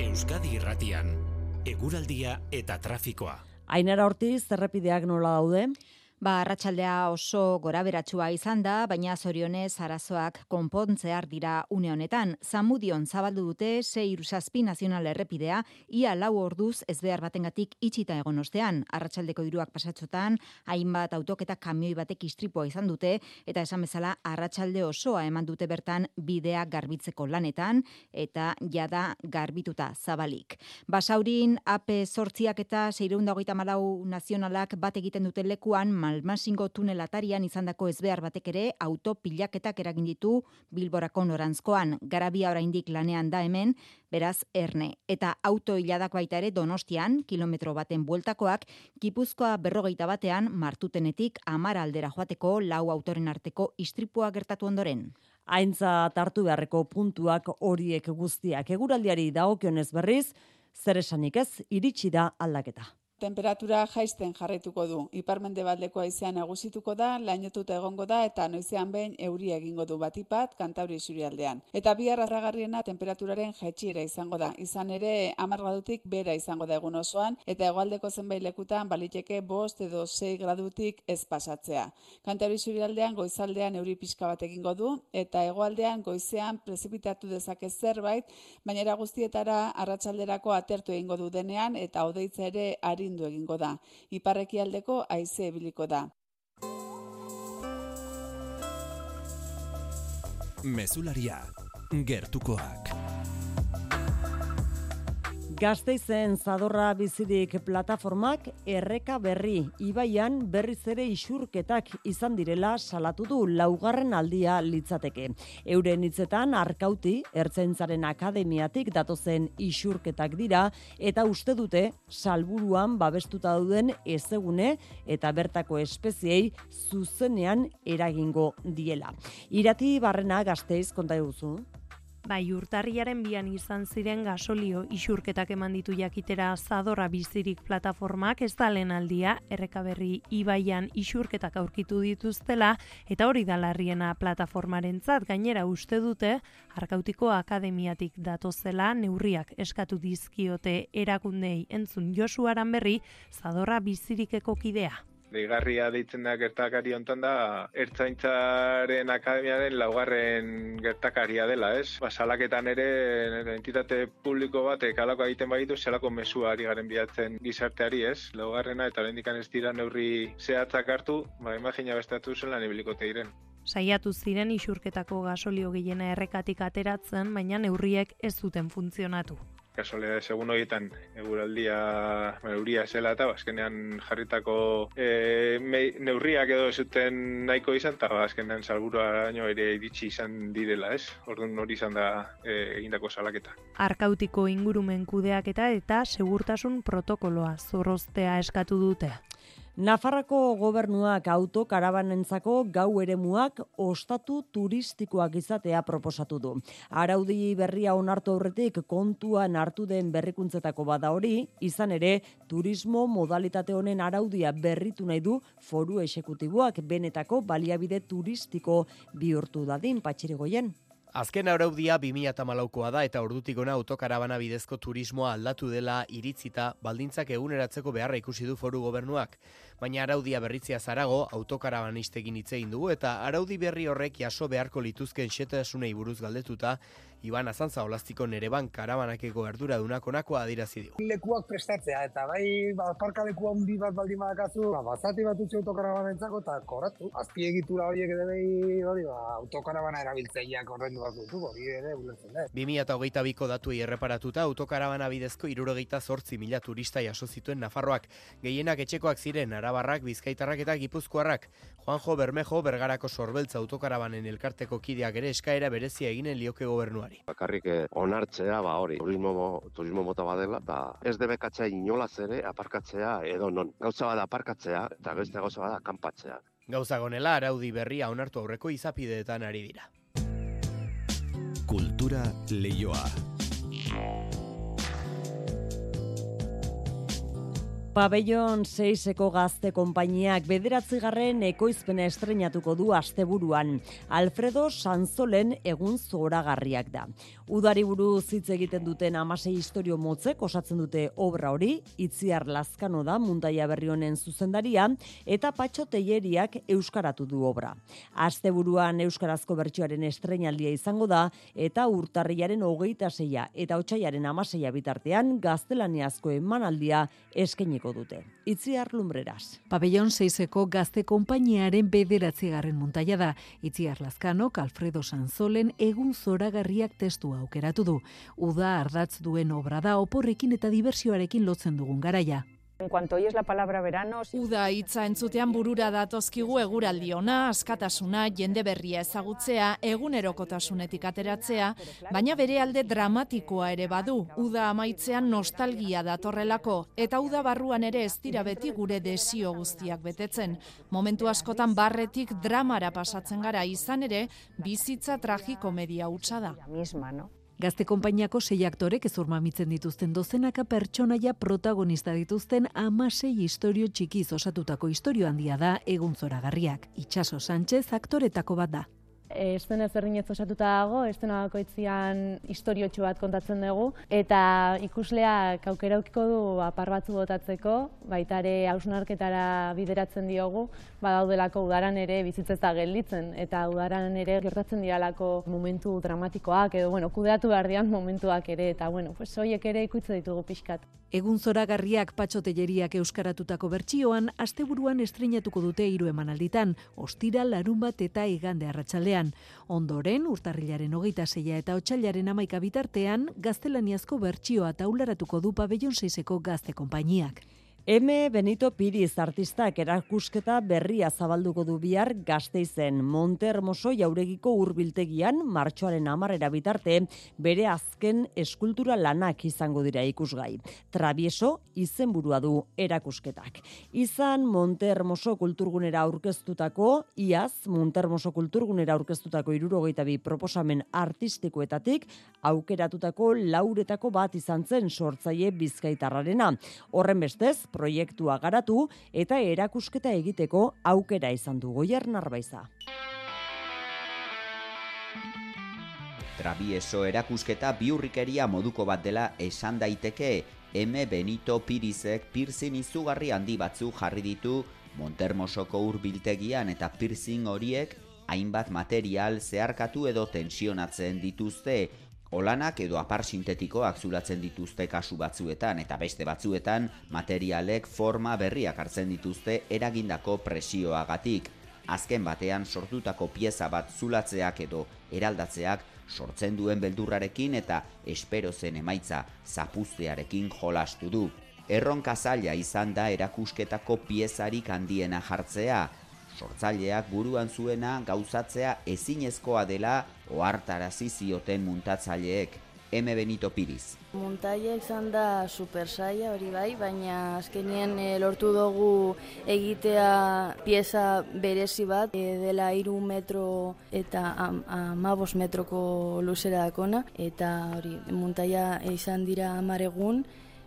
Euskadi Irratian eguraldia eta trafikoa. Ainara Ortiz, zerrepideak nola daude? Ba, arratsaldea oso goraberatsua izan da, baina zorionez arazoak konpontzear dira une honetan. Zamudion zabaldu dute 6 nazional errepidea, ia lau orduz ez behar batengatik itxita egon ostean. Arratsaldeko diruak pasatxotan, hainbat autok eta kamioi batek istripoa izan dute, eta esan bezala arratsalde osoa eman dute bertan bidea garbitzeko lanetan, eta jada garbituta zabalik. Basaurin, AP sortziak eta 6 malau nazionalak bat egiten dute lekuan, Malmasingo tunelatarian izandako ezbehar batek ere autopilaketak eragin ditu Bilborako norantzkoan. Garabia oraindik lanean da hemen, beraz erne. Eta auto hiladak baita ere Donostian, kilometro baten bueltakoak, Gipuzkoa berrogeita batean martutenetik amara aldera joateko lau autoren arteko istripua gertatu ondoren. Aintza tartu beharreko puntuak horiek guztiak eguraldiari dagokionez berriz, zer esanik ez, iritsi da aldaketa. Temperatura jaisten jarraituko du. Iparmende baldeko aizean nagusituko da, lainotuta egongo da eta noizean behin euria egingo du batipat kantauri surialdean. Eta bi arragarriena temperaturaren jaitsira izango da. Izan ere, amar gradutik bera izango da egun osoan, eta egoaldeko zenbait lekutan baliteke bost edo sei gradutik ez pasatzea. Kantauri surialdean goizaldean euri pixka bat egingo du, eta egoaldean goizean prezipitatu dezake zerbait, baina guztietara arratsalderako atertu egingo du denean, eta odeitza ere ari arindu egingo da. Iparreki aldeko aize ebiliko da. Mesularia, gertukoak. Gasteizen zadorra bizirik plataformak erreka berri ibaian berriz ere isurketak izan direla salatu du laugarren aldia litzateke. Euren hitzetan arkauti ertzentzaren akademiatik datozen isurketak dira eta uste dute salburuan babestuta dauden ezegune eta bertako espeziei zuzenean eragingo diela. Irati barrena gazteiz konta duzu. Bai, urtarriaren bian izan ziren gasolio isurketak eman ditu jakitera zadorra bizirik plataformak ez da aldia errekaberri ibaian isurketak aurkitu dituztela eta hori da larriena plataformaren zat, gainera uste dute Arkautiko Akademiatik datozela neurriak eskatu dizkiote erakundei entzun Josuaran berri zadorra bizirikeko kidea deigarria deitzen da gertakari hontan da Ertzaintzaren Akademiaren laugarren gertakaria dela, ez? Ba, salaketan ere entitate publiko batek alako egiten baitu zelako mesua ari garen bilatzen gizarteari, ez? Laugarrena eta lehendikan ez dira neurri zehatzak hartu, ba, imagina bestatu zen lan ibilikote diren. Saiatu ziren isurketako gasolio gehiena errekatik ateratzen, baina neurriek ez zuten funtzionatu kasolea segun horietan eguraldia neuria zela eta azkenean jarritako e, neurriak edo zuten nahiko izan eta azkenean salburua araño ere iritsi izan direla ez? Orduan hori izan da e, egindako salaketa. Arkautiko ingurumen kudeaketa eta segurtasun protokoloa zorroztea eskatu dute Nafarrako gobernuak autokarabanentzako gau eremuak ostatu turistikoak izatea proposatu du. Araudi berria onartu aurretik kontuan hartu den berrikuntzetako bada hori, izan ere turismo modalitate honen araudia berritu nahi du foru esekutiboak benetako baliabide turistiko bihurtu dadin patxirigoien. Azken araudia 2008koa da eta ordutik ona autokarabana bidezko turismoa aldatu dela iritzita baldintzak eguneratzeko beharra ikusi du foru gobernuak. Baina araudia berritzia zarago autokarabanistekin hitz egin dugu eta araudi berri horrek jaso beharko lituzken xetasunei buruz galdetuta Iban Azantza olastiko nere ban karabanakeko erdura dunakonako adirazi dio. Lekuak prestatzea eta bai ba, parka leku handi bat baldin badakazu, ba, bazati bat utzi autokarabanentzako eta koratu. Azpiegitura horiek ere bai hori ba, autokarabana erabiltzeiak ordendu bat dutu, hori ere ulertzen da. 2008 biko datuei erreparatuta autokarabana bidezko irurogeita zortzi mila turista jaso zituen Nafarroak. Gehienak etxekoak ziren Arabarrak, Bizkaitarrak eta Gipuzkoarrak. Juanjo Bermejo bergarako sorbeltza autokarabanen elkarteko kideak ere eskaera berezia eginen lioke gobernuari. Bakarrik eh, onartzea, ba hori, turismo, turismo mota badela, ba ez debekatzea inolaz ere aparkatzea edo non. Gauza bada aparkatzea eta beste gauza bada kanpatzea. Gauza gonela araudi berria onartu aurreko izapideetan ari dira. Kultura leioa. Pabellon 6eko gazte konpainiak bederatzigarren ekoizpena estrenatuko du asteburuan. Alfredo Sanzolen egun zoragarriak da. Udari buruz hitz egiten duten amasei historio motzek osatzen dute obra hori, itziar lazkano da muntaia berri honen zuzendaria, eta patxo teieriak euskaratu du obra. Asteburuan euskarazko bertsioaren estrenaldia izango da, eta urtarriaren hogeita zeia eta otxaiaren amaseia bitartean gaztelaniazko emanaldia eskeniko dute. Itziar lumbreras. Pabellon 6eko gazte konpainiaren bederatzigarren muntaia da. Itziar Lazkano, Alfredo Sanzolen egun zoragarriak testua aukeratu du. Uda ardatz duen obra da oporrekin eta diversioarekin lotzen dugun garaia. En cuanto oyes la palabra verano... Uda hitza entzutean burura datozkigu eguraldi ona, askatasuna, jende berria ezagutzea, egunerokotasunetik ateratzea, baina bere alde dramatikoa ere badu, uda amaitzean nostalgia datorrelako, eta uda barruan ere ez dira beti gure desio guztiak betetzen. Momentu askotan barretik dramara pasatzen gara izan ere, bizitza tragikomedia hutsa da. Misma, no? Gazte konpainiako sei aktorek ez mitzen dituzten dozenaka pertsonaia protagonista dituzten amasei historio txikiz osatutako historio handia da egun zoragarriak. Itxaso Sánchez aktoretako bat da. Estena ezberdinez osatuta dago, estena bakoitzian historiotxo bat kontatzen dugu, eta ikusleak aukera aukiko du apar batzu botatzeko, baita ere hausnarketara bideratzen diogu, badaudelako udaran ere bizitzez da gelditzen, eta udaran ere gertatzen dialako momentu dramatikoak, edo bueno, kudeatu behar dian momentuak ere, eta bueno, pues, hoiek ere ikutze ditugu pixkat. Egun zoragarriak patxotelleriak euskaratutako bertsioan, asteburuan estrenatuko dute hiru emanalditan, ostira larun bat eta igande arratsaldean. Ondoren, urtarrilaren hogeita zeia eta otxailaren amaika bitartean, gaztelaniazko bertsioa taularatuko du pabellon seizeko gazte konpainiak. M. Benito Piriz artistak erakusketa berria zabalduko du bihar gazteizen Montermoso jauregiko urbiltegian martxoaren amarrera bitarte bere azken eskultura lanak izango dira ikusgai. Travieso izenburua du erakusketak. Izan Montermoso kulturgunera aurkeztutako, iaz Montermoso kulturgunera aurkeztutako irurogeita bi proposamen artistikoetatik aukeratutako lauretako bat izan zen sortzaile bizkaitarrarena. Horren bestez, proiektua garatu eta erakusketa egiteko aukera izan du goier narbaiza. Travieso erakusketa biurrikeria moduko bat dela esan daiteke, M. Benito Pirizek pirzin izugarri handi batzu jarri ditu Montermosoko urbiltegian eta pirzin horiek hainbat material zeharkatu edo tensionatzen dituzte Olanak edo apar sintetikoak zulatzen dituzte kasu batzuetan eta beste batzuetan materialek forma berriak hartzen dituzte eragindako presioagatik. Azken batean sortutako pieza bat zulatzeak edo eraldatzeak sortzen duen beldurrarekin eta espero zen emaitza zapuztearekin jolastu du. Erronka zaila izan da erakusketako piezarik handiena jartzea, sortzaileak buruan zuena gauzatzea ezinezkoa dela ohartarazi zioten muntatzaileek. M. Benito Piriz. Muntaia izan da super saia hori bai, baina azkenien e, lortu dugu egitea pieza berezi bat e, dela iru metro eta amabos metroko luzera dakona eta hori muntaia izan dira amaregun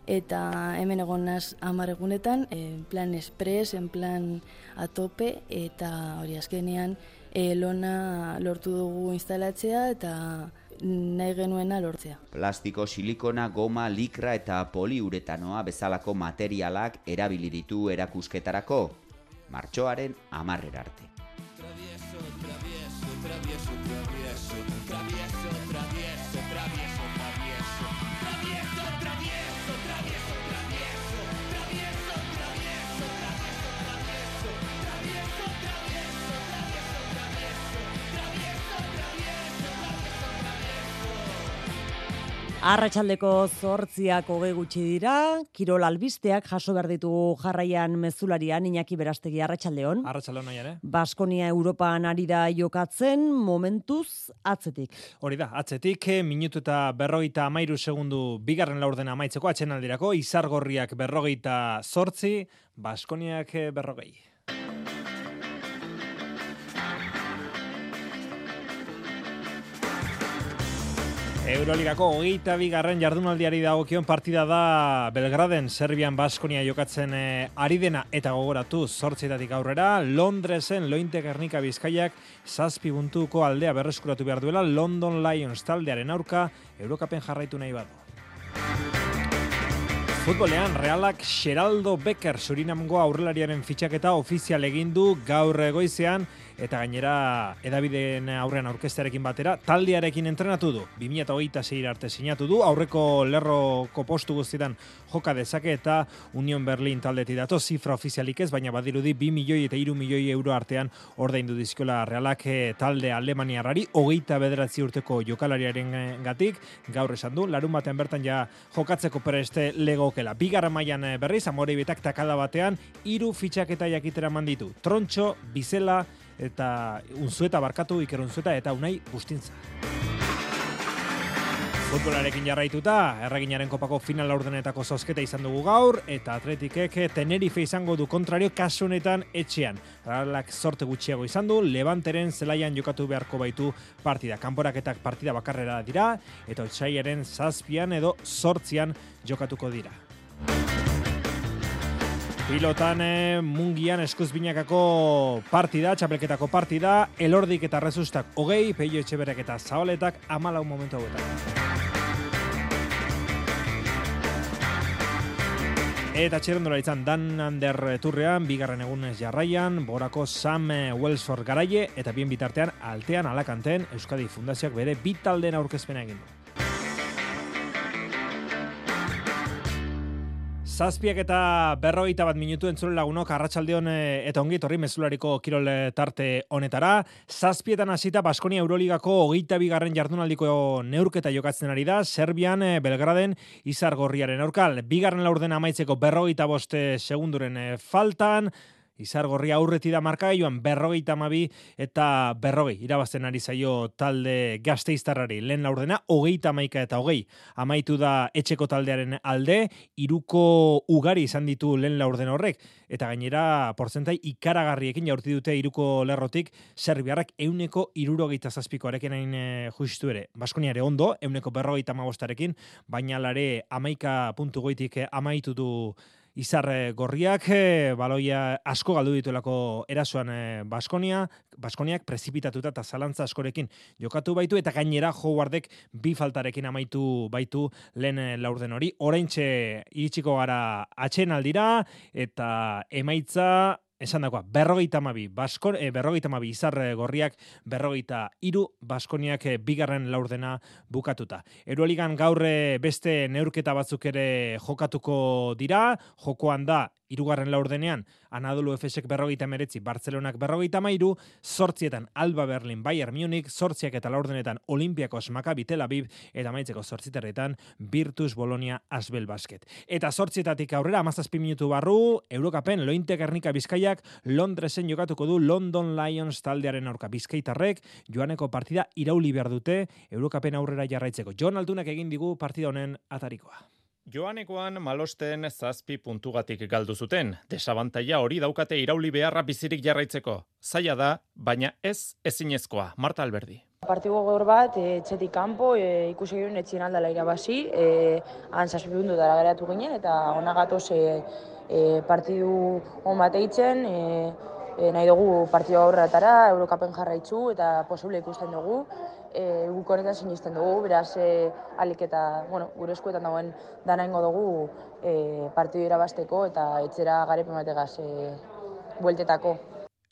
eta hemen egon naz amaregunetan, en plan express, en plan a tope, eta hori azkenean e, lona lortu dugu instalatzea eta nahi genuena lortzea. Plastiko, silikona, goma, likra eta poliuretanoa bezalako materialak erabili ditu erakusketarako. Martxoaren amarrer arte. Arratxaldeko zortziak hoge gutxi dira, Kirol albisteak jaso behar ditu jarraian mezularian, Iñaki Berastegi Arratxaldeon. Arratxaldeon nahi ere. Baskonia Europan ari da jokatzen, momentuz atzetik. Hori da, atzetik, eh, minutu eta berrogeita amairu segundu bigarren laurden amaitzeko, atxen aldirako, izargorriak berrogeita zortzi, Baskoniak eh, berrogei. Euroligako hogeita bigarren jardunaldiari dagokion partida da Belgraden, Serbian, Baskonia jokatzen e, ari dena. Eta gogoratu zortzietatik aurrera, Londresen, Lointe Gernika Bizkaiak, zazpi buntuko aldea berreskuratu behar duela, London Lions taldearen aurka, Eurokapen jarraitu nahi badu. Futbolean, Realak Xeraldo Becker Surinamgo aurrelariaren fitxaketa ofizial egin du gaur egoizean, eta gainera edabideen aurrean aurkestearekin batera, taldearekin entrenatu du. 2008 arte sinatu du, aurreko lerroko postu guztietan joka dezake eta Union Berlin taldeti dato, zifra ofizialik ez, baina badirudi 2 milioi eta 3 milioi euro artean ordaindu dizkola realak eh, talde Alemaniarrari, hogeita bederatzi urteko jokalariaren gatik, gaur esan du, larun batean bertan ja jokatzeko preste legokela. Bigarra mailan eh, berriz, amore betak takada batean, hiru fitxaketa jakitera manditu. Trontxo, Bizela, eta unzueta barkatu iker unzueta eta unai guztintza. Futbolarekin jarraituta, erreginaren kopako final laurdenetako zozketa izan dugu gaur, eta atletikek Tenerife izango du kontrario kasunetan etxean. Ralak sorte gutxiago izan du, Levanteren zelaian jokatu beharko baitu partida. Kanporaketak partida bakarrera dira, eta otxaiaren zazpian edo sortzian jokatuko dira. Pilotan eh, mungian eskuzbinakako partida, txapelketako partida, elordik eta rezustak hogei, peio etxeberek eta zabaletak amalau momentu hauetan. Eta txerrendola izan Dan Ander Turrean, bigarren egunez jarraian, borako Sam Wellsford garaie, eta bien bitartean, altean alakanten, Euskadi Fundazioak bere bitalden aurkezpena egin du. Zazpiak eta berrogeita bat minutu entzule lagunok arratsaldeon eh, eta ongi torri mezulariko kirol eh, tarte honetara. Zazpietan hasita Baskonia Euroligako hogeita bigarren jardunaldiko neurketa jokatzen ari da. Serbian, eh, Belgraden, izar gorriaren aurkal. Bigarren laurden amaitzeko berrogeita boste segunduren faltan. Izar gorri aurreti da marka joan berrogeita mabi eta berrogei irabazten ari zaio talde gazteiztarrari lehen laurdena, hogeita maika eta hogei. Amaitu da etxeko taldearen alde, iruko ugari izan ditu lehen laurden horrek, eta gainera porzentai ikaragarriekin jaurti dute iruko lerrotik, serbiarrak euneko irurogeita zazpikoarekin hain e, justu ere. Baskoniare ondo, euneko berrogeita mabostarekin, baina lare amaika puntu goitik amaitu du izar gorriak, eh, baloia asko galdu dituelako erasoan eh, Baskonia, Baskoniak prezipitatuta eta zalantza askorekin jokatu baitu, eta gainera Howardek bi faltarekin amaitu baitu lehen eh, laurden hori. Oraintxe iritsiko gara atxen aldira, eta emaitza esan dagoa, berrogeita mabi, Baskon, e, berrogeita mabi izar gorriak, berrogeita iru Baskoniak bigarren laurdena bukatuta. Erualigan gaurre beste neurketa batzuk ere jokatuko dira, jokoan da irugarren laurdenean, Anadolu Efesek berrogeita meretzi, Bartzelonak berrogeita mairu, sortzietan Alba Berlin, Bayern Munich, sortziak eta laurdenetan Olimpiakos Maccabi Tel Aviv, eta maitzeko sortziterretan Virtus Bolonia Asbel Basket. Eta sortzietatik aurrera, amazazpi minutu barru, Eurokapen, Lointe Gernika Bizkaiak, Londresen jokatuko du London Lions taldearen aurka Bizkaitarrek, joaneko partida irauli behar dute, Eurokapen aurrera jarraitzeko. Jon Altunak egin digu partida honen atarikoa. Joanekoan malosten zazpi puntugatik galdu zuten. Desabantaia hori daukate irauli beharra bizirik jarraitzeko. Zaila da, baina ez ezinezkoa. Marta Alberdi. Partigo gaur bat, e, txetik kanpo, e, ikusi gero netxien aldala irabazi, e, han zazpi puntu dara geratu ginen, eta ona gatoz e, e, partidu hon bat eitzen, e, e, nahi dugu partio aurratara, Eurokapen jarraitzu eta posible ikusten dugu. E, guk honetan sinisten dugu, beraz e, alik eta bueno, gure eskuetan dagoen dana ingo dugu e, partio irabasteko eta etzera garepen bategaz e, bueltetako.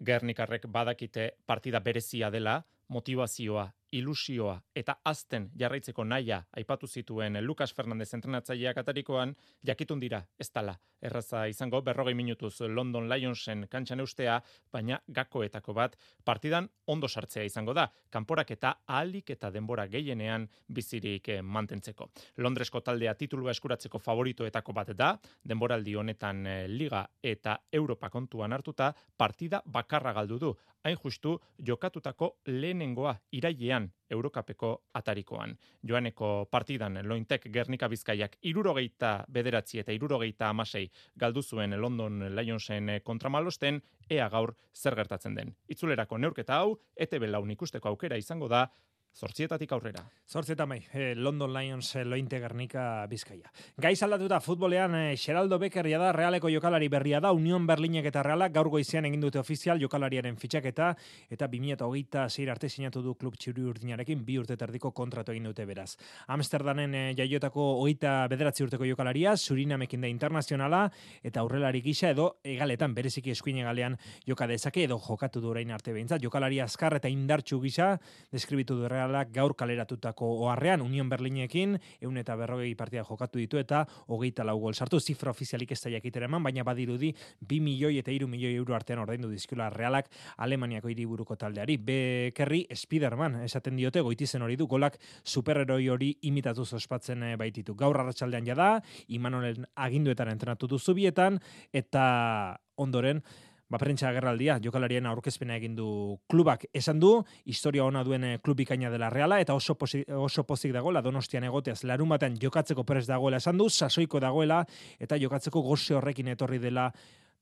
Gernikarrek badakite partida berezia dela, motivazioa ilusioa. Eta azten jarraitzeko naia aipatu zituen Lucas Fernandez entrenatzaileak atarikoan jakitun dira ez dala. Erraza izango berrogei minutuz London Lionsen kantxan eustea, baina gakoetako bat partidan ondo sartzea izango da, kanporak eta ahalik eta denbora gehienean bizirik eh, mantentzeko. Londresko taldea titulua eskuratzeko favoritoetako bat da, denboraldi honetan eh, Liga eta Europa kontuan hartuta partida bakarra galdu du, hain justu jokatutako lehenengoa irailean Eurokapeko atarikoan. Joaneko partidan Lointek Gernika Bizkaiak irurogeita bederatzi eta irurogeita amasei galdu zuen London Lionsen kontramalosten, ea gaur zer gertatzen den. Itzulerako neurketa hau, ETB laun ikusteko aukera izango da, Zortzietatik aurrera. Zortzietan bai, eh, London Lions eh, lointe garnika bizkaia. Gaiz aldatuta futbolean eh, Xeraldo Bekerria da, realeko jokalari berria da, Union Berlinek eta realak gaur goizean egin dute ofizial jokalariaren fitxaketa eta 2008 zeir arte sinatu du klub txuri urdinarekin bi urte terdiko kontratu egin dute beraz. Amsterdanen eh, jaiotako hogeita bederatzi urteko jokalaria, Surinamekin da internazionala eta aurrelari gisa edo egaletan bereziki eskuine galean joka dezake edo jokatu du orain arte behintzat. Jokalari azkar eta indartxu gisa deskribitu du Realak gaur kaleratutako oharrean Union Berlinekin ehun eta berrogei partida jokatu ditu eta hogeita lau gol sartu zifra ofizialik ez da jakitera eman, baina badirudi bi milioi eta hiru milioi euro artean ordaindu dizkula Realak Alemaniako hiriburuko taldeari. Bekerri Spiderman esaten diote goitizen hori du golak superheroi hori imitatu ospatzen eh, baititu. Gaur arratsaldean jada, Imanolen aginduetan entrenatu du zubietan eta ondoren ba, prentsa agerraldia, jokalarien aurkezpena egin du klubak esan du, historia ona duen eh, klubikaina dela reala, eta oso, posi, oso pozik dagoela, donostian egoteaz, larun batean jokatzeko prez dagoela esan du, sasoiko dagoela, eta jokatzeko goze horrekin etorri dela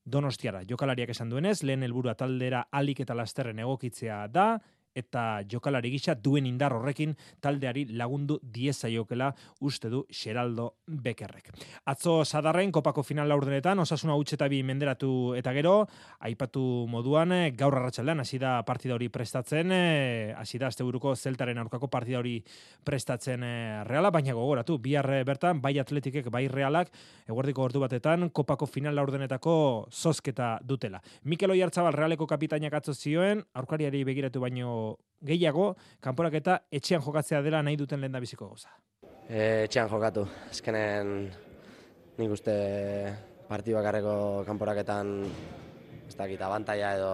donostiara. Jokalariak esan duenez, lehen helburua taldera alik eta lasterren egokitzea da, eta jokalari gisa duen indar horrekin taldeari lagundu diezaiokela uste du Xeraldo Bekerrek. Atzo sadarren kopako final laurdenetan osasuna utxe eta bi menderatu eta gero aipatu moduan gaur arratsaldean hasi da partida hori prestatzen eh, hasi da asteburuko zeltaren aurkako partida hori prestatzen eh, reala baina gogoratu bihar bertan bai atletikek bai realak eguerdiko ordu batetan kopako final laurdenetako zozketa dutela. Mikel Oiartzabal realeko kapitainak atzo zioen aurkariari begiratu baino gehiago, kanporak eta etxean jokatzea dela nahi duten lehen biziko goza. E, etxean jokatu, ezkenen nik uste parti bakarreko kanporaketan ez dakit abantaia edo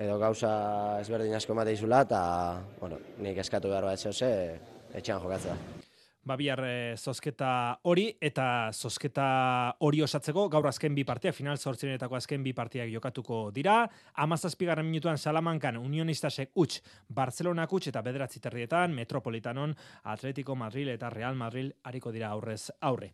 edo gauza ezberdin asko emate izula eta bueno, nik eskatu behar bat etxean jokatzea babiar e, zozketa hori eta zozketa hori osatzeko gaur azken bi partiak, final zortzirenetako azken bi partiak jokatuko dira. Amazazpigarren minutuan Salamankan unionistasek utx Barcelona utx eta bederatzi Metropolitanon, Atletico Madrid eta Real Madrid hariko dira aurrez aurre.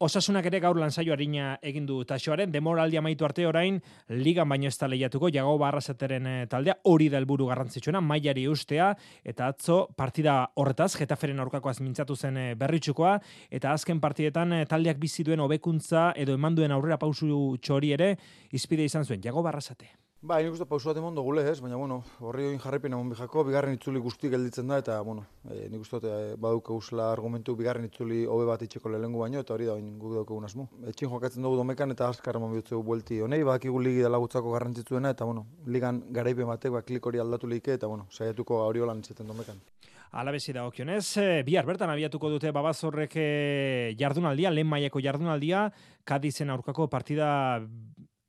Osasunak ere gaur lanzaio harina egin du taxoaren, demoraldi amaitu arte orain, ligan baino ez da lehiatuko, jago barrazateren eh, taldea, hori da helburu garrantzitsuena, mailari ustea, eta atzo partida horretaz, jetaferen aurkako azmintzatu zen eh, berritxukoa, eta azken partidetan eh, taldeak bizi duen hobekuntza edo eman duen aurrera pausu txori ere, izpide izan zuen, jago barrazate. Ba, nik uste pausu bat emon gule ez, baina, bueno, horri oin jarrepin emon bijako, bigarren itzuli guzti gelditzen da, eta, bueno, e, nik uste e, baduk eusla argumentu bigarren itzuli hobe bat itxeko lehengu baino, eta hori da, guk daukagun asmo. Etxin jokatzen dugu domekan, eta askar emon bihotzeu buelti honei, badakigu ligi dela gutzako garrantzitzuena, eta, bueno, ligan garaipen batek, ba, klik hori aldatu like, eta, bueno, saiatuko hori holan izaten domekan. Alabesi da okionez, e, bihar bertan abiatuko dute babazorrek e, jardunaldia, lehen maieko jardunaldia, Kadizen aurkako partida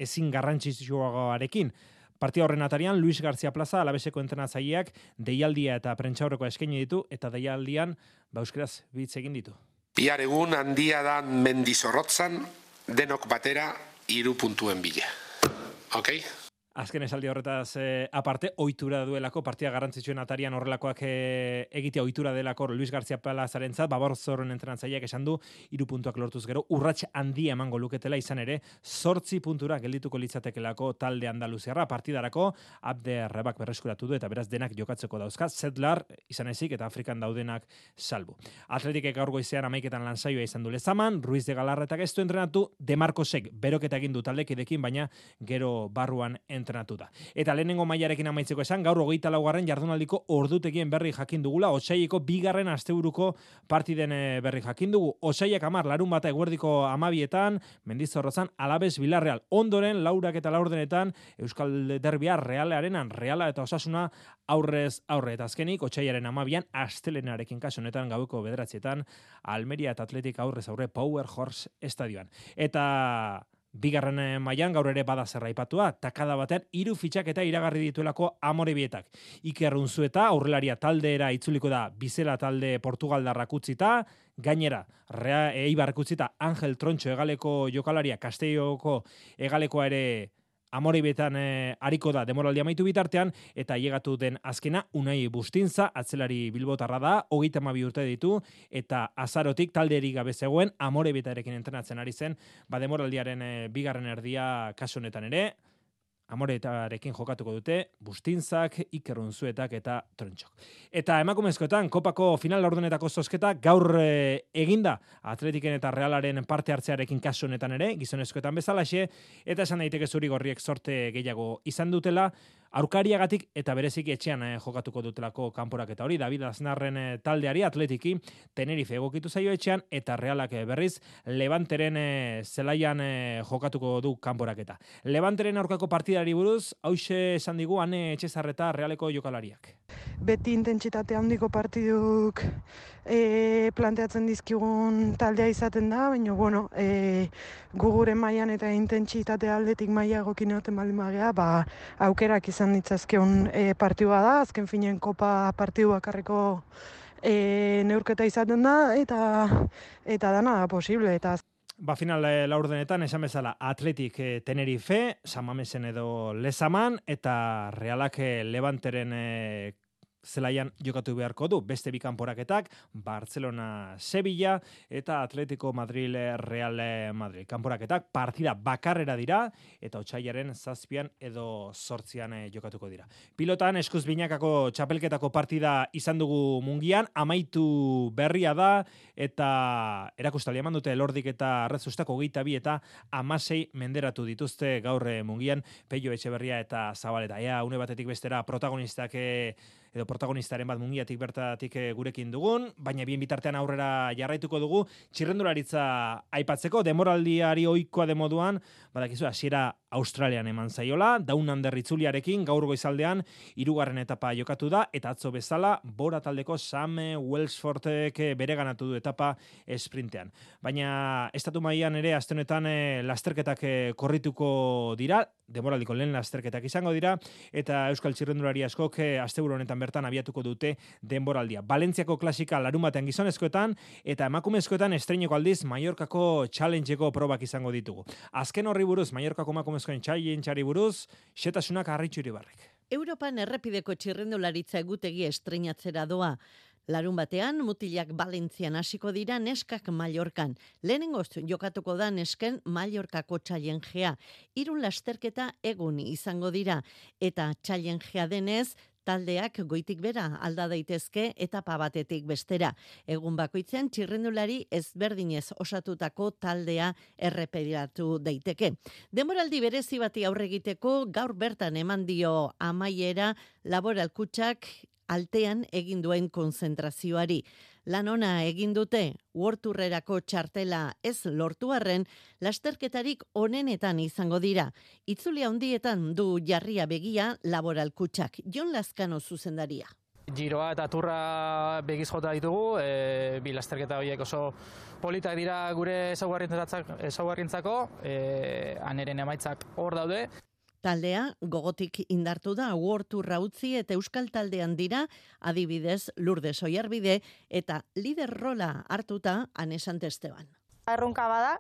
ezin garrantzitsuagoarekin. Partia horren atarian, Luis García Plaza, alabeseko entrenatzaileak, deialdia eta prentxaurreko eskaini ditu, eta deialdian, bauskeraz, bitz egin ditu. Iar egun handia da mendizorrotzan, denok batera, iru puntuen bile. Okay? Azken esaldi horretaz eh, aparte, ohitura duelako, partia garrantzitsuen atarian horrelakoak eh, egitea ohitura delako Luis García Palazaren zat, babarzorren entrenantzaileak esan du, iru puntuak lortuz gero, urrats handia emango luketela izan ere, sortzi puntura geldituko litzatekelako talde andaluziarra, partidarako, abde rebak berreskuratu du, eta beraz denak jokatzeko dauzka, zedlar, izan ezik, eta Afrikan daudenak salbu. Atletikek gaur goizean amaiketan lanzaioa izan du lezaman, Ruiz de Galarretak ez du entrenatu, Demarcosek beroketa egin du taldekidekin, baina gero barruan entrenatu da. Eta lehenengo mailarekin amaitzeko esan, gaur hogeita laugarren jardunaldiko ordutegien berri jakin dugula, osaieko bigarren asteburuko partiden eh, berri jakin dugu. Osaiak amar, larun bata eguerdiko amabietan, mendizorrozan, alabez bilarreal. Ondoren, laurak eta laurdenetan, Euskal Derbia realearenan, reala eta osasuna aurrez aurre. Eta azkenik, otxaiaren amabian, astelenarekin honetan gaueko bederatzietan, Almeria eta Atletik aurrez aurre Power Horse estadioan. Eta Bigarren eh, mailan gaur ere bada zerraipatua, takada batean hiru fitxak eta iragarri dituelako amore bietak. Iker Unzueta aurrelaria taldeera itzuliko da Bizela talde Portugaldarrak utzita, gainera Rea Eibar utzita Angel Troncho egaleko jokalaria Castelloko egalekoa ere Amoribetan e, ariko da demoraldi amaitu bitartean eta llegatu den azkena Unai Bustinza atzelari Bilbotarra da 32 urte ditu eta azarotik talderik gabe zegoen Amorebetarekin entrenatzen ari zen. Ba demoraldiaren e, bigarren erdia kasu honetan ere amoretarekin jokatuko dute, bustinzak, ikerrunzuetak eta trontxok. Eta emakumezkoetan, kopako final laurdenetako zozketa, gaur e, eginda atletiken eta realaren parte hartzearekin kasu honetan ere, gizonezkoetan bezalaxe, eta esan daiteke zuri gorriek sorte gehiago izan dutela, aurkariagatik eta bereziki etxean eh, jokatuko dutelako kanporak eta hori David Aznarren eh, taldeari atletiki Tenerife egokitu zaio etxean eta realak eh, berriz Levanteren eh, zelaian eh, jokatuko du kanporaketa. Levanteren aurkako partidari buruz hause esan digu ane etxezarreta realeko jokalariak. Beti intentsitate handiko partiduk e, planteatzen dizkigun taldea izaten da, baina bueno, e, gugure mailan eta intentsitate aldetik maila egokin egoten baldin bagea, ba, aukerak izan ditzazkeun e, partidua da, azken finen kopa partidu bakarreko e, neurketa izaten da, eta eta dana da posible, eta Ba, final e, laurdenetan, esan bezala, Atletik e, Tenerife, Samamesen edo Lezaman, eta Realak e, Levanteren e, zelaian jokatu beharko du. Beste bi kanporaketak, Barcelona, Sevilla eta Atletico Madrid Real Madrid. Kanporaketak partida bakarrera dira eta otsailaren zazpian edo sortzian eh, jokatuko dira. Pilotan eskuz binakako txapelketako partida izan dugu mungian, amaitu berria da eta erakustali eman dute lordik eta rezustako gita bi eta amasei menderatu dituzte gaur eh, mungian, peio etxe berria eta zabaleta. Ea, une batetik bestera protagonistak eh, edo protagonistaren bat mungiatik bertatik eh, gurekin dugun, baina bien bitartean aurrera jarraituko dugu, txirrendularitza aipatzeko, demoraldiari oikoa de moduan, badakizu, hasiera Australian eman zaiola, Down Under itzuliarekin gaur goizaldean hirugarren etapa jokatu da eta atzo bezala Bora taldeko Sam Wellsfordek bereganatu du etapa sprintean. Baina estatu mailan ere astenetan e, lasterketak e, korrituko dira, demoraldiko lehen lasterketak izango dira eta Euskal Txirrendulari askok e, asteburu honetan bertan abiatuko dute denboraldia. Valentziako klasika larun batean gizonezkoetan eta emakumezkoetan estreineko aldiz Mallorcako challengeko probak izango ditugu. Azken horri buruz Mallorcako emakumezkoen txari buruz, xetasunak harritxu iribarrik. Europan errepideko txirrendularitza egutegi estreinatzera doa. Larun batean, mutilak Valentzian hasiko dira neskak Mallorcan. Lehenengoz jokatuko da nesken Mallorcako txaien gea. Irun lasterketa egun izango dira. Eta txaien gea denez, taldeak goitik bera alda daitezke etapa batetik bestera. Egun bakoitzean txirrendulari ezberdinez osatutako taldea errepediratu daiteke. Demoraldi berezi bati aurre egiteko gaur bertan eman dio amaiera laboralkutsak altean egin duen konzentrazioari lan ona egin dute Worturrerako txartela ez lortu arren lasterketarik onenetan izango dira. Itzulia handietan du jarria begia laboralkutsak. Jon Lazkano zuzendaria. Giroa eta turra begiz ditugu, e, bi lasterketa horiek oso politak dira gure ezaugarrintzako, e, aneren emaitzak hor daude, Taldea gogotik indartu da Wortu Rautzi eta Euskal Taldean dira adibidez Lourdes Oiarbide eta lider rola hartuta Anesante Esteban. Erronka bada,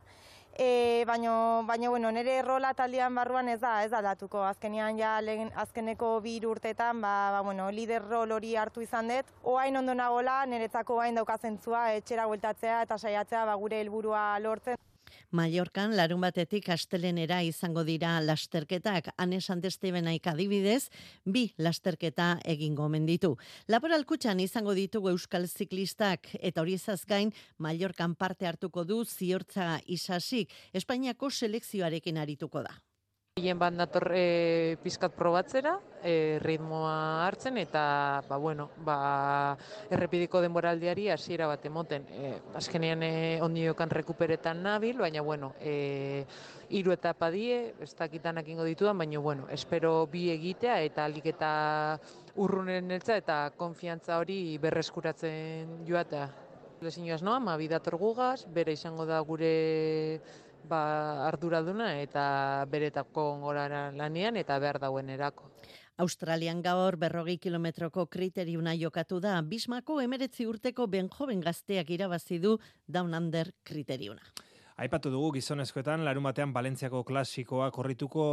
e, baino, baino bueno, nire rola taldean barruan ez da, ez da datuko. Azkenean ja lehen, azkeneko bi urtetan, ba, ba, bueno, lider rol hori hartu izan dut. Oain ondo nagola, niretzako bain daukazentzua, etxera gueltatzea eta saiatzea ba, gure helburua lortzen. Mallorcan larun batetik astelenera izango dira lasterketak Anes Antesteven adibidez, bi lasterketa egingo menditu. Laboral kutxan izango ditugu euskal ziklistak eta hori ezaz gain Mallorcan parte hartuko du ziortza isasik Espainiako selekzioarekin arituko da. Hien bat nator e, pizkat probatzera, e, ritmoa hartzen eta ba, bueno, ba, errepidiko denboraldiari hasiera bat emoten. E, azkenean e, ondiokan rekuperetan nabil, baina bueno, e, hiru etapa die, ez dakitanak ingo ditudan, baina bueno, espero bi egitea eta alik eta urrunen eltza eta konfiantza hori berreskuratzen joatea. Lezinoaz noa, ma bidator gugaz, bere izango da gure ba, arduraduna eta beretako ongorara lanean eta behar dauen erako. Australian gaur berrogei kilometroko kriteriuna jokatu da, Bismako emeretzi urteko benjoven gazteak irabazi du Down Under kriteriuna. Aipatu dugu gizonezkoetan larun batean Valentziako klasikoa korrituko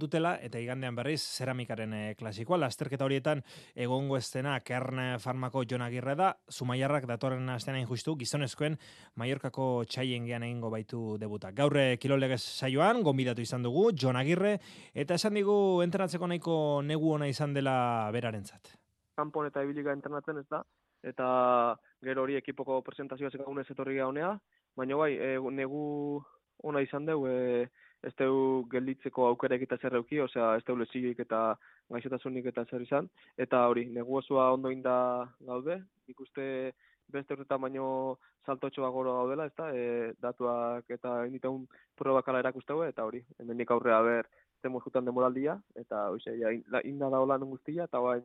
dutela eta igandean berriz zeramikaren eh, klasikoa. Lasterketa horietan egongo estena Kern Farmako Jon Agirre da, Zumaiarrak datorren astean hain justu gizonezkoen Mallorcako txaien gean egingo baitu debuta. Gaurre eh, kirolegez saioan, gonbidatu izan dugu, Jon Agirre, eta esan digu entrenatzeko nahiko negu ona izan dela berarentzat. Kampon eta ibiliga entrenatzen ez da, eta gero hori ekipoko presentazioa zekagunez etorri honea, baina bai, e, negu ona izan dugu, e, ez dugu gelditzeko aukera egita zer euki, osea, ez dugu lezigik eta gaixotasunik eta zer izan, eta hori, negu osoa ondo inda gaude, ikuste beste urtetan baino saltotxoa goro gaudela, ez da, e, datuak eta inditaun probakala erakustegu, eta hori, hemendik aurrea ber, zemo jutan demoraldia, eta hoxe, ja, inda da holan guztia, eta bain,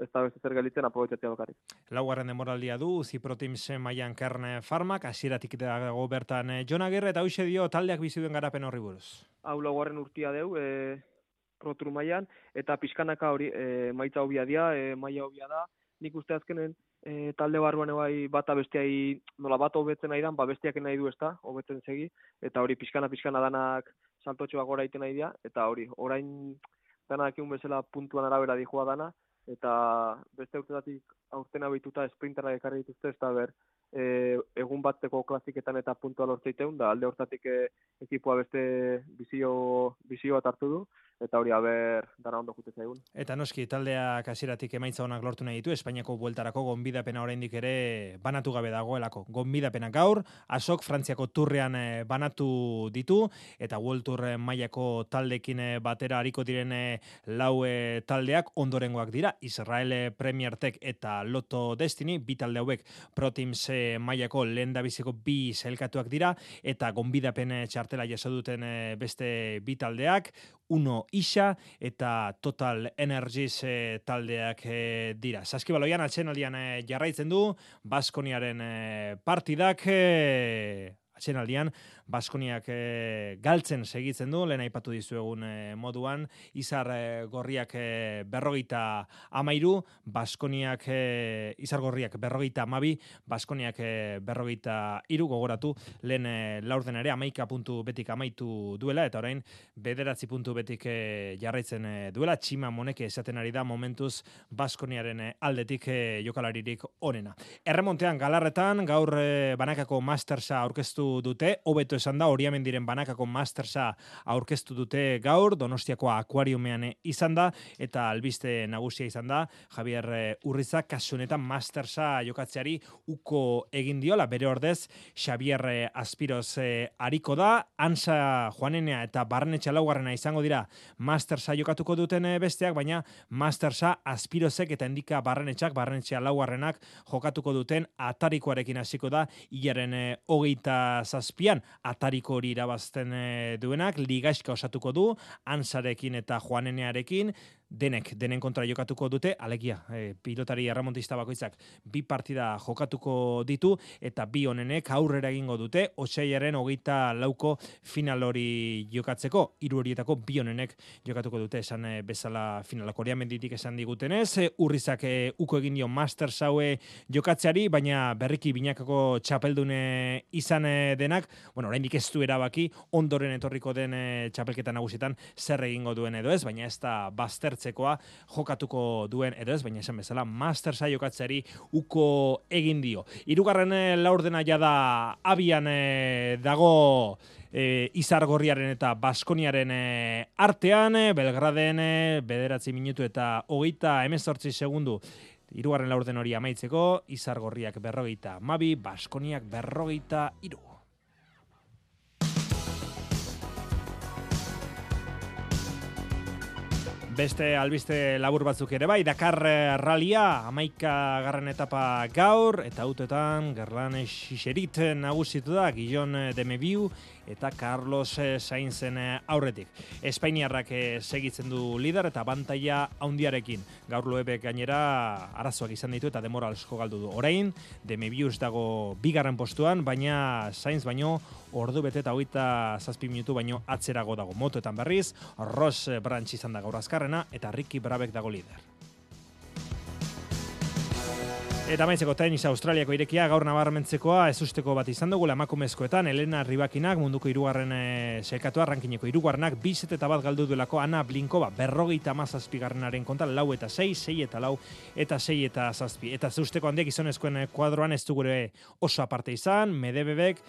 ez da beste zer galitzen aprobetxatzea bakarrik. Laugarren demoraldia du, Ziprotims maian kerne farmak, hasieratik dago bertan eh, Jon Agirre, eta hoxe dio taldeak bizi duen garapen horri buruz. Hau laugarren urtia deu, e, proturu maian, eta pixkanaka hori e, maitza hobia dia, e, maia hobia da, nik uste azkenen e, talde barruan bai bata besteai nola bat hobetzen nahi dan, ba bestiak nahi du ezta, hobetzen segi, eta hori pixkana pixkana danak saltotxoa gora egiten nahi dia, eta hori, orain danak egun bezala puntuan arabera dihua dana, eta beste urtetatik aurten abituta sprintera ekarri dituzte, ez da ber, e, egun bateko klasiketan eta puntua lortzeiteun, da alde hortatik e, ekipoa beste bizio, bizio bat hartu du, eta hori aber dara ondo jute zaigun. Eta noski taldeak hasieratik emaitza onak lortu nahi ditu Espainiako bueltarako gonbidapena oraindik ere banatu gabe dagoelako. Gonbidapena gaur, Asok Frantziako turrean eh, banatu ditu eta World Tour mailako taldekin eh, batera ariko diren eh, lau taldeak ondorengoak dira. Israel Premier Tech eta Lotto Destiny bi talde hauek Pro Teams mailako lehendabiziko bi zelkatuak dira eta gonbidapen txartela jaso duten beste bi taldeak Uno Isa eta Total Energies e, taldeak e, dira. Saskibaloian atxenaldian e, jarraitzen du, Baskoniaren e, partidak, e, atxenaldian, Baskoniak e, galtzen segitzen du, lehen aipatu dizuegun e, moduan, izar e, gorriak e, berrogeita amairu, Baskoniak, e, izar gorriak berrogeita amabi, Baskoniak e, berrogeita iru, gogoratu, lehen e, laurden ere amaika puntu betik amaitu duela, eta orain bederatzi puntu betik e, jarraitzen e, duela, txima moneke esaten ari da momentuz Baskoniaren aldetik e, jokalaririk onena. Erremontean galarretan, gaur e, banakako mastersa aurkeztu dute, hobeto esan da, diren banakako mastersa aurkeztu dute gaur, donostiako akuariumean izan da, eta albiste nagusia izan da, Javier eh, Urriza, kasunetan mastersa jokatzeari uko egin diola, bere ordez, Xavier eh, Aspiroz eh, ariko da, ansa joanenea eta barnetxa laugarrena izango dira mastersa jokatuko duten besteak, baina mastersa Aspirozek eta indika barrenetxak, barnetxa laugarrenak jokatuko duten atarikoarekin hasiko da, hilaren hogeita zazpian, atariko hori irabazten eh, duenak, ligaizka osatuko du, ansarekin eta joanenearekin, denek, denen kontra jokatuko dute, alegia, e, pilotari erramontista bakoitzak bi partida jokatuko ditu, eta bi honenek aurrera egingo dute, oseiaren hogeita lauko final hori jokatzeko, hiru horietako bi honenek jokatuko dute, esan e, bezala finalako hori menditik esan digutenez, e, urrizak e, uko egin dio master saue jokatzeari, baina berriki binakako txapeldune izan denak, bueno, oraindik ez du erabaki, ondoren etorriko den txapelketa nagusietan zer egingo duen edo ez, baina ez da baster hartzekoa jokatuko duen edo ez, baina esan bezala Mastersa jokatzeari uko egin dio. Hirugarren eh, laurdena ja da abian e, dago e, Izargorriaren eta Baskoniaren artean, Belgraden bederatzi minutu eta hogeita emezortzi segundu Hirugarren laurden hori amaitzeko, Izargorriak berrogeita mabi, Baskoniak berrogeita iru. Beste albiste labur batzuk ere bai, Dakar eh, Ralia, amaika garren etapa gaur, eta autoetan Gerlan Xixerit nagusitu da, Gillon Demebiu, eta Carlos Sainzen aurretik. Espainiarrak segitzen du lider eta bantaia haundiarekin. Gaur loebek gainera arazoak izan ditu eta demora asko galdu du. Orain, Demebius dago bigarren postuan, baina Sainz baino ordu bete eta hogeita zazpi minutu baino atzerago dago motoetan berriz, Ross Branch izan da gaur azkarrena eta Ricky Brabek dago lider. Eta maitzeko tenis Australiako irekia gaur nabarmentzekoa ez usteko bat izan dugu emakumezkoetan Elena Ribakinak munduko irugarren e, eh, selkatu arrankineko irugarrenak bizet eta bat galdu duelako Ana Blinkova berrogeita mazazpigarrenaren konta lau eta sei, sei eta lau eta sei eta zazpi. Eta zeusteko handiak izonezkoen eh, kuadroan ez dugure oso aparte izan, Medebebek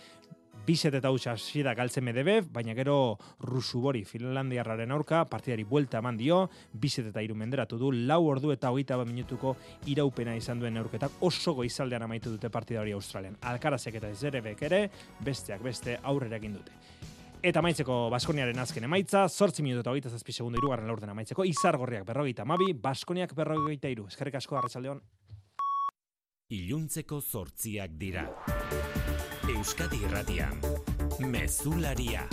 Bizet eta hutsa da galtzen Medvedev, baina gero Rusubori Finlandiarraren aurka partidari buelta eman dio, bizet eta iru menderatu du, lau ordu eta hogeita bat minutuko iraupena izan duen aurketak oso goizaldean amaitu dute partidari Australian. Alkarazek eta Zerebek ere, besteak beste aurrera egin dute. Eta maitzeko Baskoniaren azken emaitza, sortzi minutu eta hogeita zazpi segundu irugarren laurden amaitzeko, izar gorriak berrogeita mabi, Baskoniak berrogeita iru. Eskerrik asko, arratsaldeon. Iluntzeko sortziak dira. Euskadi Irratian. Mezularia.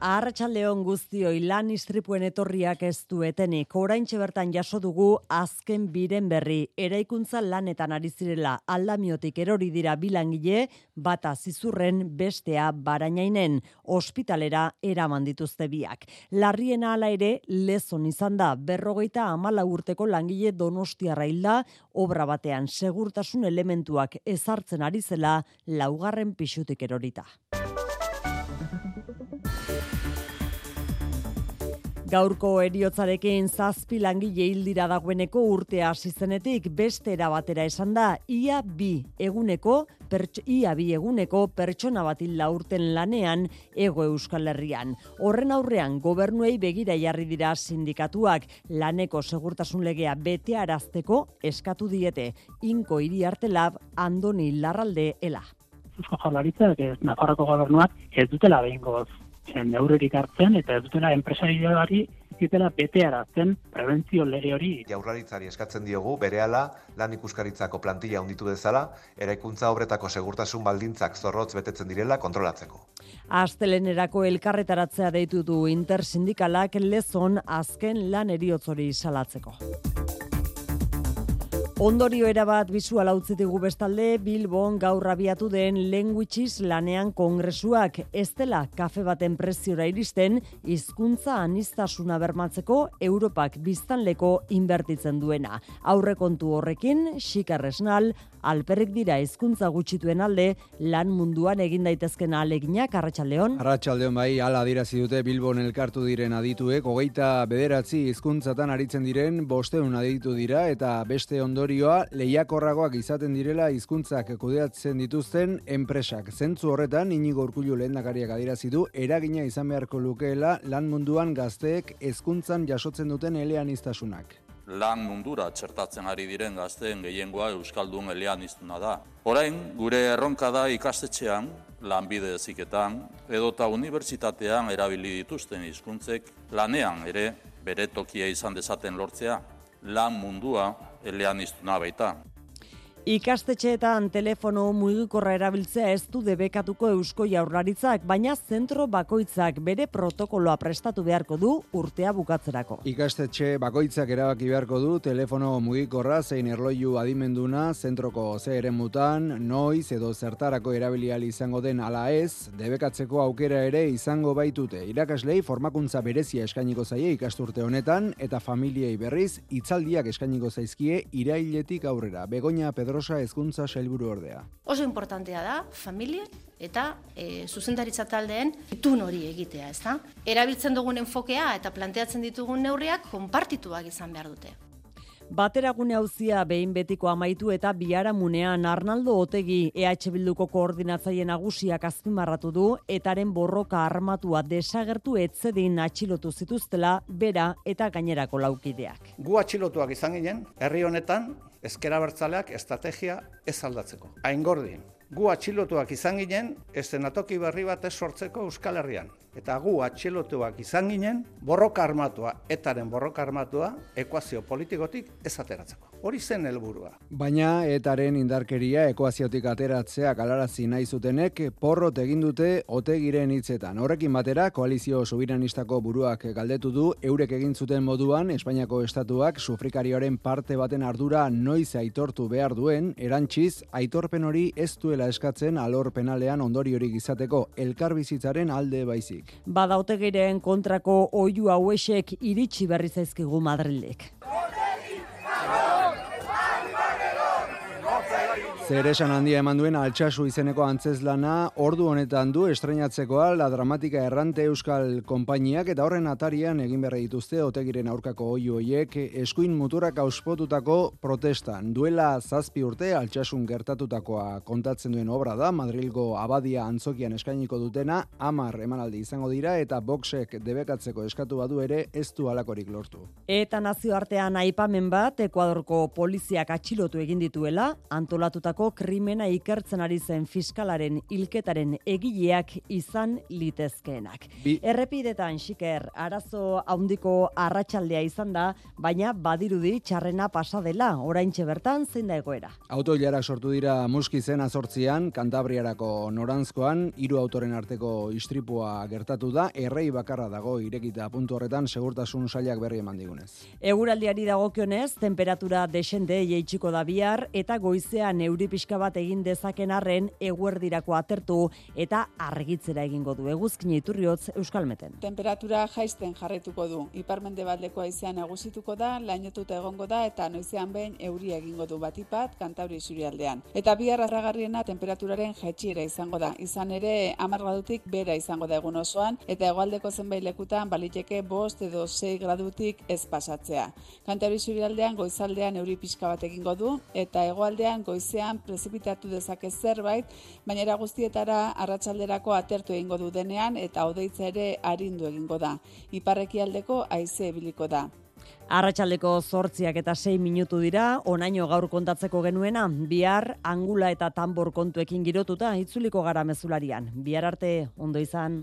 Arratxaldeon guztioi lan istripuen etorriak ez du etenik. Oraintxe bertan jaso dugu azken biren berri. Eraikuntza lanetan ari zirela aldamiotik erori dira bilangile, bata zizurren bestea barainainen. Ospitalera eraman dituzte biak. Larriena ala ere lezon izan da berrogeita amala urteko langile donostiarra hilda obra batean segurtasun elementuak ezartzen ari zela laugarren pixutik erorita. Gaurko eriotzarekin zazpi langile hildira dagoeneko urtea hasi zenetik beste era batera esan da ia bi eguneko ia bi eguneko pertsona bat hil urten lanean ego Euskal Herrian. Horren aurrean gobernuei begira jarri dira sindikatuak laneko segurtasun legea bete arazteko eskatu diete inko hiri artelab andoni larralde ela. Eusko Jaurlaritzak, Nafarroko gobernuak ez dutela behingoz neurririk hartzen eta ez dutela enpresarioari zitela bete arazten prebentzio lege hori. Jaurlaritzari eskatzen diogu berehala lan ikuskaritzako plantilla hunditu dezala, eraikuntza obretako segurtasun baldintzak zorrotz betetzen direla kontrolatzeko. Astelenerako elkarretaratzea deitu du intersindikalak lezon azken lan eriotzori salatzeko. Ondorio erabat bizual utzitigu bestalde, Bilbon gaur abiatu den Languages lanean kongresuak ez dela kafe baten preziora iristen hizkuntza anistasuna bermatzeko Europak biztanleko inbertitzen duena. Aurrekontu horrekin, xikarresnal, alperrik dira hizkuntza gutxituen alde lan munduan egin daitezken aleginak Arratsaldeon. Arratsaldeon bai, hala adirazi dute Bilbon elkartu diren adituek, hogeita bederatzi hizkuntzatan aritzen diren bosteun aditu dira eta beste ondorioa lehiakorragoak izaten direla hizkuntzak kudeatzen dituzten enpresak. Zentzu horretan, inigo urkullu lehendakariak adirazi du, eragina izan beharko lukeela lan munduan gazteek hezkuntzan jasotzen duten elean iztasunak lan mundura txertatzen ari diren gazteen gehiengoa Euskaldun elean iztuna da. Orain, gure erronka da ikastetxean, lanbide eziketan, edota unibertsitatean erabili dituzten hizkuntzek lanean ere bere tokia izan dezaten lortzea, lan mundua elean iztuna baita. Ikastetxeetan telefono mugikorra erabiltzea ez du debekatuko eusko jaurlaritzak, baina zentro bakoitzak bere protokoloa prestatu beharko du urtea bukatzerako. Ikastetxe bakoitzak erabaki beharko du telefono mugikorra zein erloju adimenduna zentroko ze ere mutan, noiz edo zertarako erabilial izango den ala ez, debekatzeko aukera ere izango baitute. Irakaslei formakuntza berezia eskainiko zaie ikasturte honetan eta familiei berriz itzaldiak eskainiko zaizkie irailetik aurrera. Begoña Pedro Pedrosa hezkuntza sailburu ordea. Oso importantea da familia eta e, zuzendaritza taldeen itun hori egitea, ezta? Erabiltzen dugun enfokea eta planteatzen ditugun neurriak konpartituak izan behar dute. Bateragune hauzia behin betiko amaitu eta biharamunean Arnaldo Otegi EH Bilduko koordinatzaile nagusiak azpimarratu du etaren borroka armatua desagertu etzedin atxilotu zituztela bera eta gainerako laukideak. Gu atxilotuak izan ginen, herri honetan ezkera bertzaleak estrategia ez aldatzeko. Hain gordi, gu atxilotuak izan ginen, estenatoki berri bat ez sortzeko Euskal Herrian. Eta gu atxelotuak izan ginen, borroka armatua, etaren borroka armatua, ekuazio politikotik ez ateratzeko. Hori zen helburua. Baina etaren indarkeria ekuaziotik ateratzea galarazi nahi zutenek porrot egin dute otegiren hitzetan. Horrekin batera, koalizio subiranistako buruak galdetu du, eurek egin zuten moduan, Espainiako estatuak sufrikarioaren parte baten ardura noiz aitortu behar duen, erantziz, aitorpen hori ez duela eskatzen alor penalean ondori hori izateko elkarbizitzaren alde baizik. Bada otegiren kontrako oiu hauesek iritsi berri zaizkigu Madrilek. Zer esan handia eman duen altxasu izeneko antzezlana, ordu honetan du estrenatzekoa la dramatika errante euskal konpainiak eta horren atarian egin berre dituzte otegiren aurkako oio hoiek eskuin muturak auspotutako protestan. Duela zazpi urte altxasun gertatutakoa kontatzen duen obra da, Madrilgo abadia antzokian eskainiko dutena, amar emanaldi izango dira eta boxek debekatzeko eskatu badu ere ez du alakorik lortu. Eta nazioartean aipamen bat, Ekuadorko poliziak atxilotu egin dituela, antolatutako krimena ikertzen ari zen fiskalaren hilketaren egileak izan litezkeenak. Bi- Errepidetan xiker arazo handiko arratsaldea izan da, baina badirudi txarrena pasa dela, oraintxe bertan zein da egoera. Auto sortu dira muskizen azortzian, Kantabriarako norantzkoan, hiru autoren arteko istripua gertatu da, errei bakarra dago irekita puntu horretan segurtasun sailak berri eman digunez. Eguraldiari dagokionez, temperatura desende jeitsiko da bihar eta goizean euri pixka bat egin dezaken arren eguerdirako atertu eta argitzera egingo du eguzkin iturriotz euskalmeten. Temperatura jaisten jarretuko du. Iparmendebaldeko haizean nagusituko da, lainotuta egongo da eta noizean behin euria egingo du batipat kantauri surialdean. Eta bihar arragarriena temperaturaren jaitsiera izango da. Izan ere 10 gradutik bera izango da egun osoan eta hegoaldeko zenbait lekutan baliteke bost edo 6 gradutik ez pasatzea. Kantauri surialdean goizaldean euri pixka bat egingo du eta hegoaldean goizean prezipitatu dezake zerbait, baina era guztietara arratsalderako atertu egingo du denean eta odeitza ere arindu egingo da. Iparrekialdeko haize ebiliko da. Arratsaldeko zortziak eta sei minutu dira, onaino gaur kontatzeko genuena, bihar angula eta tambor kontuekin girotuta itzuliko gara mezularian. Bihar arte, ondo izan.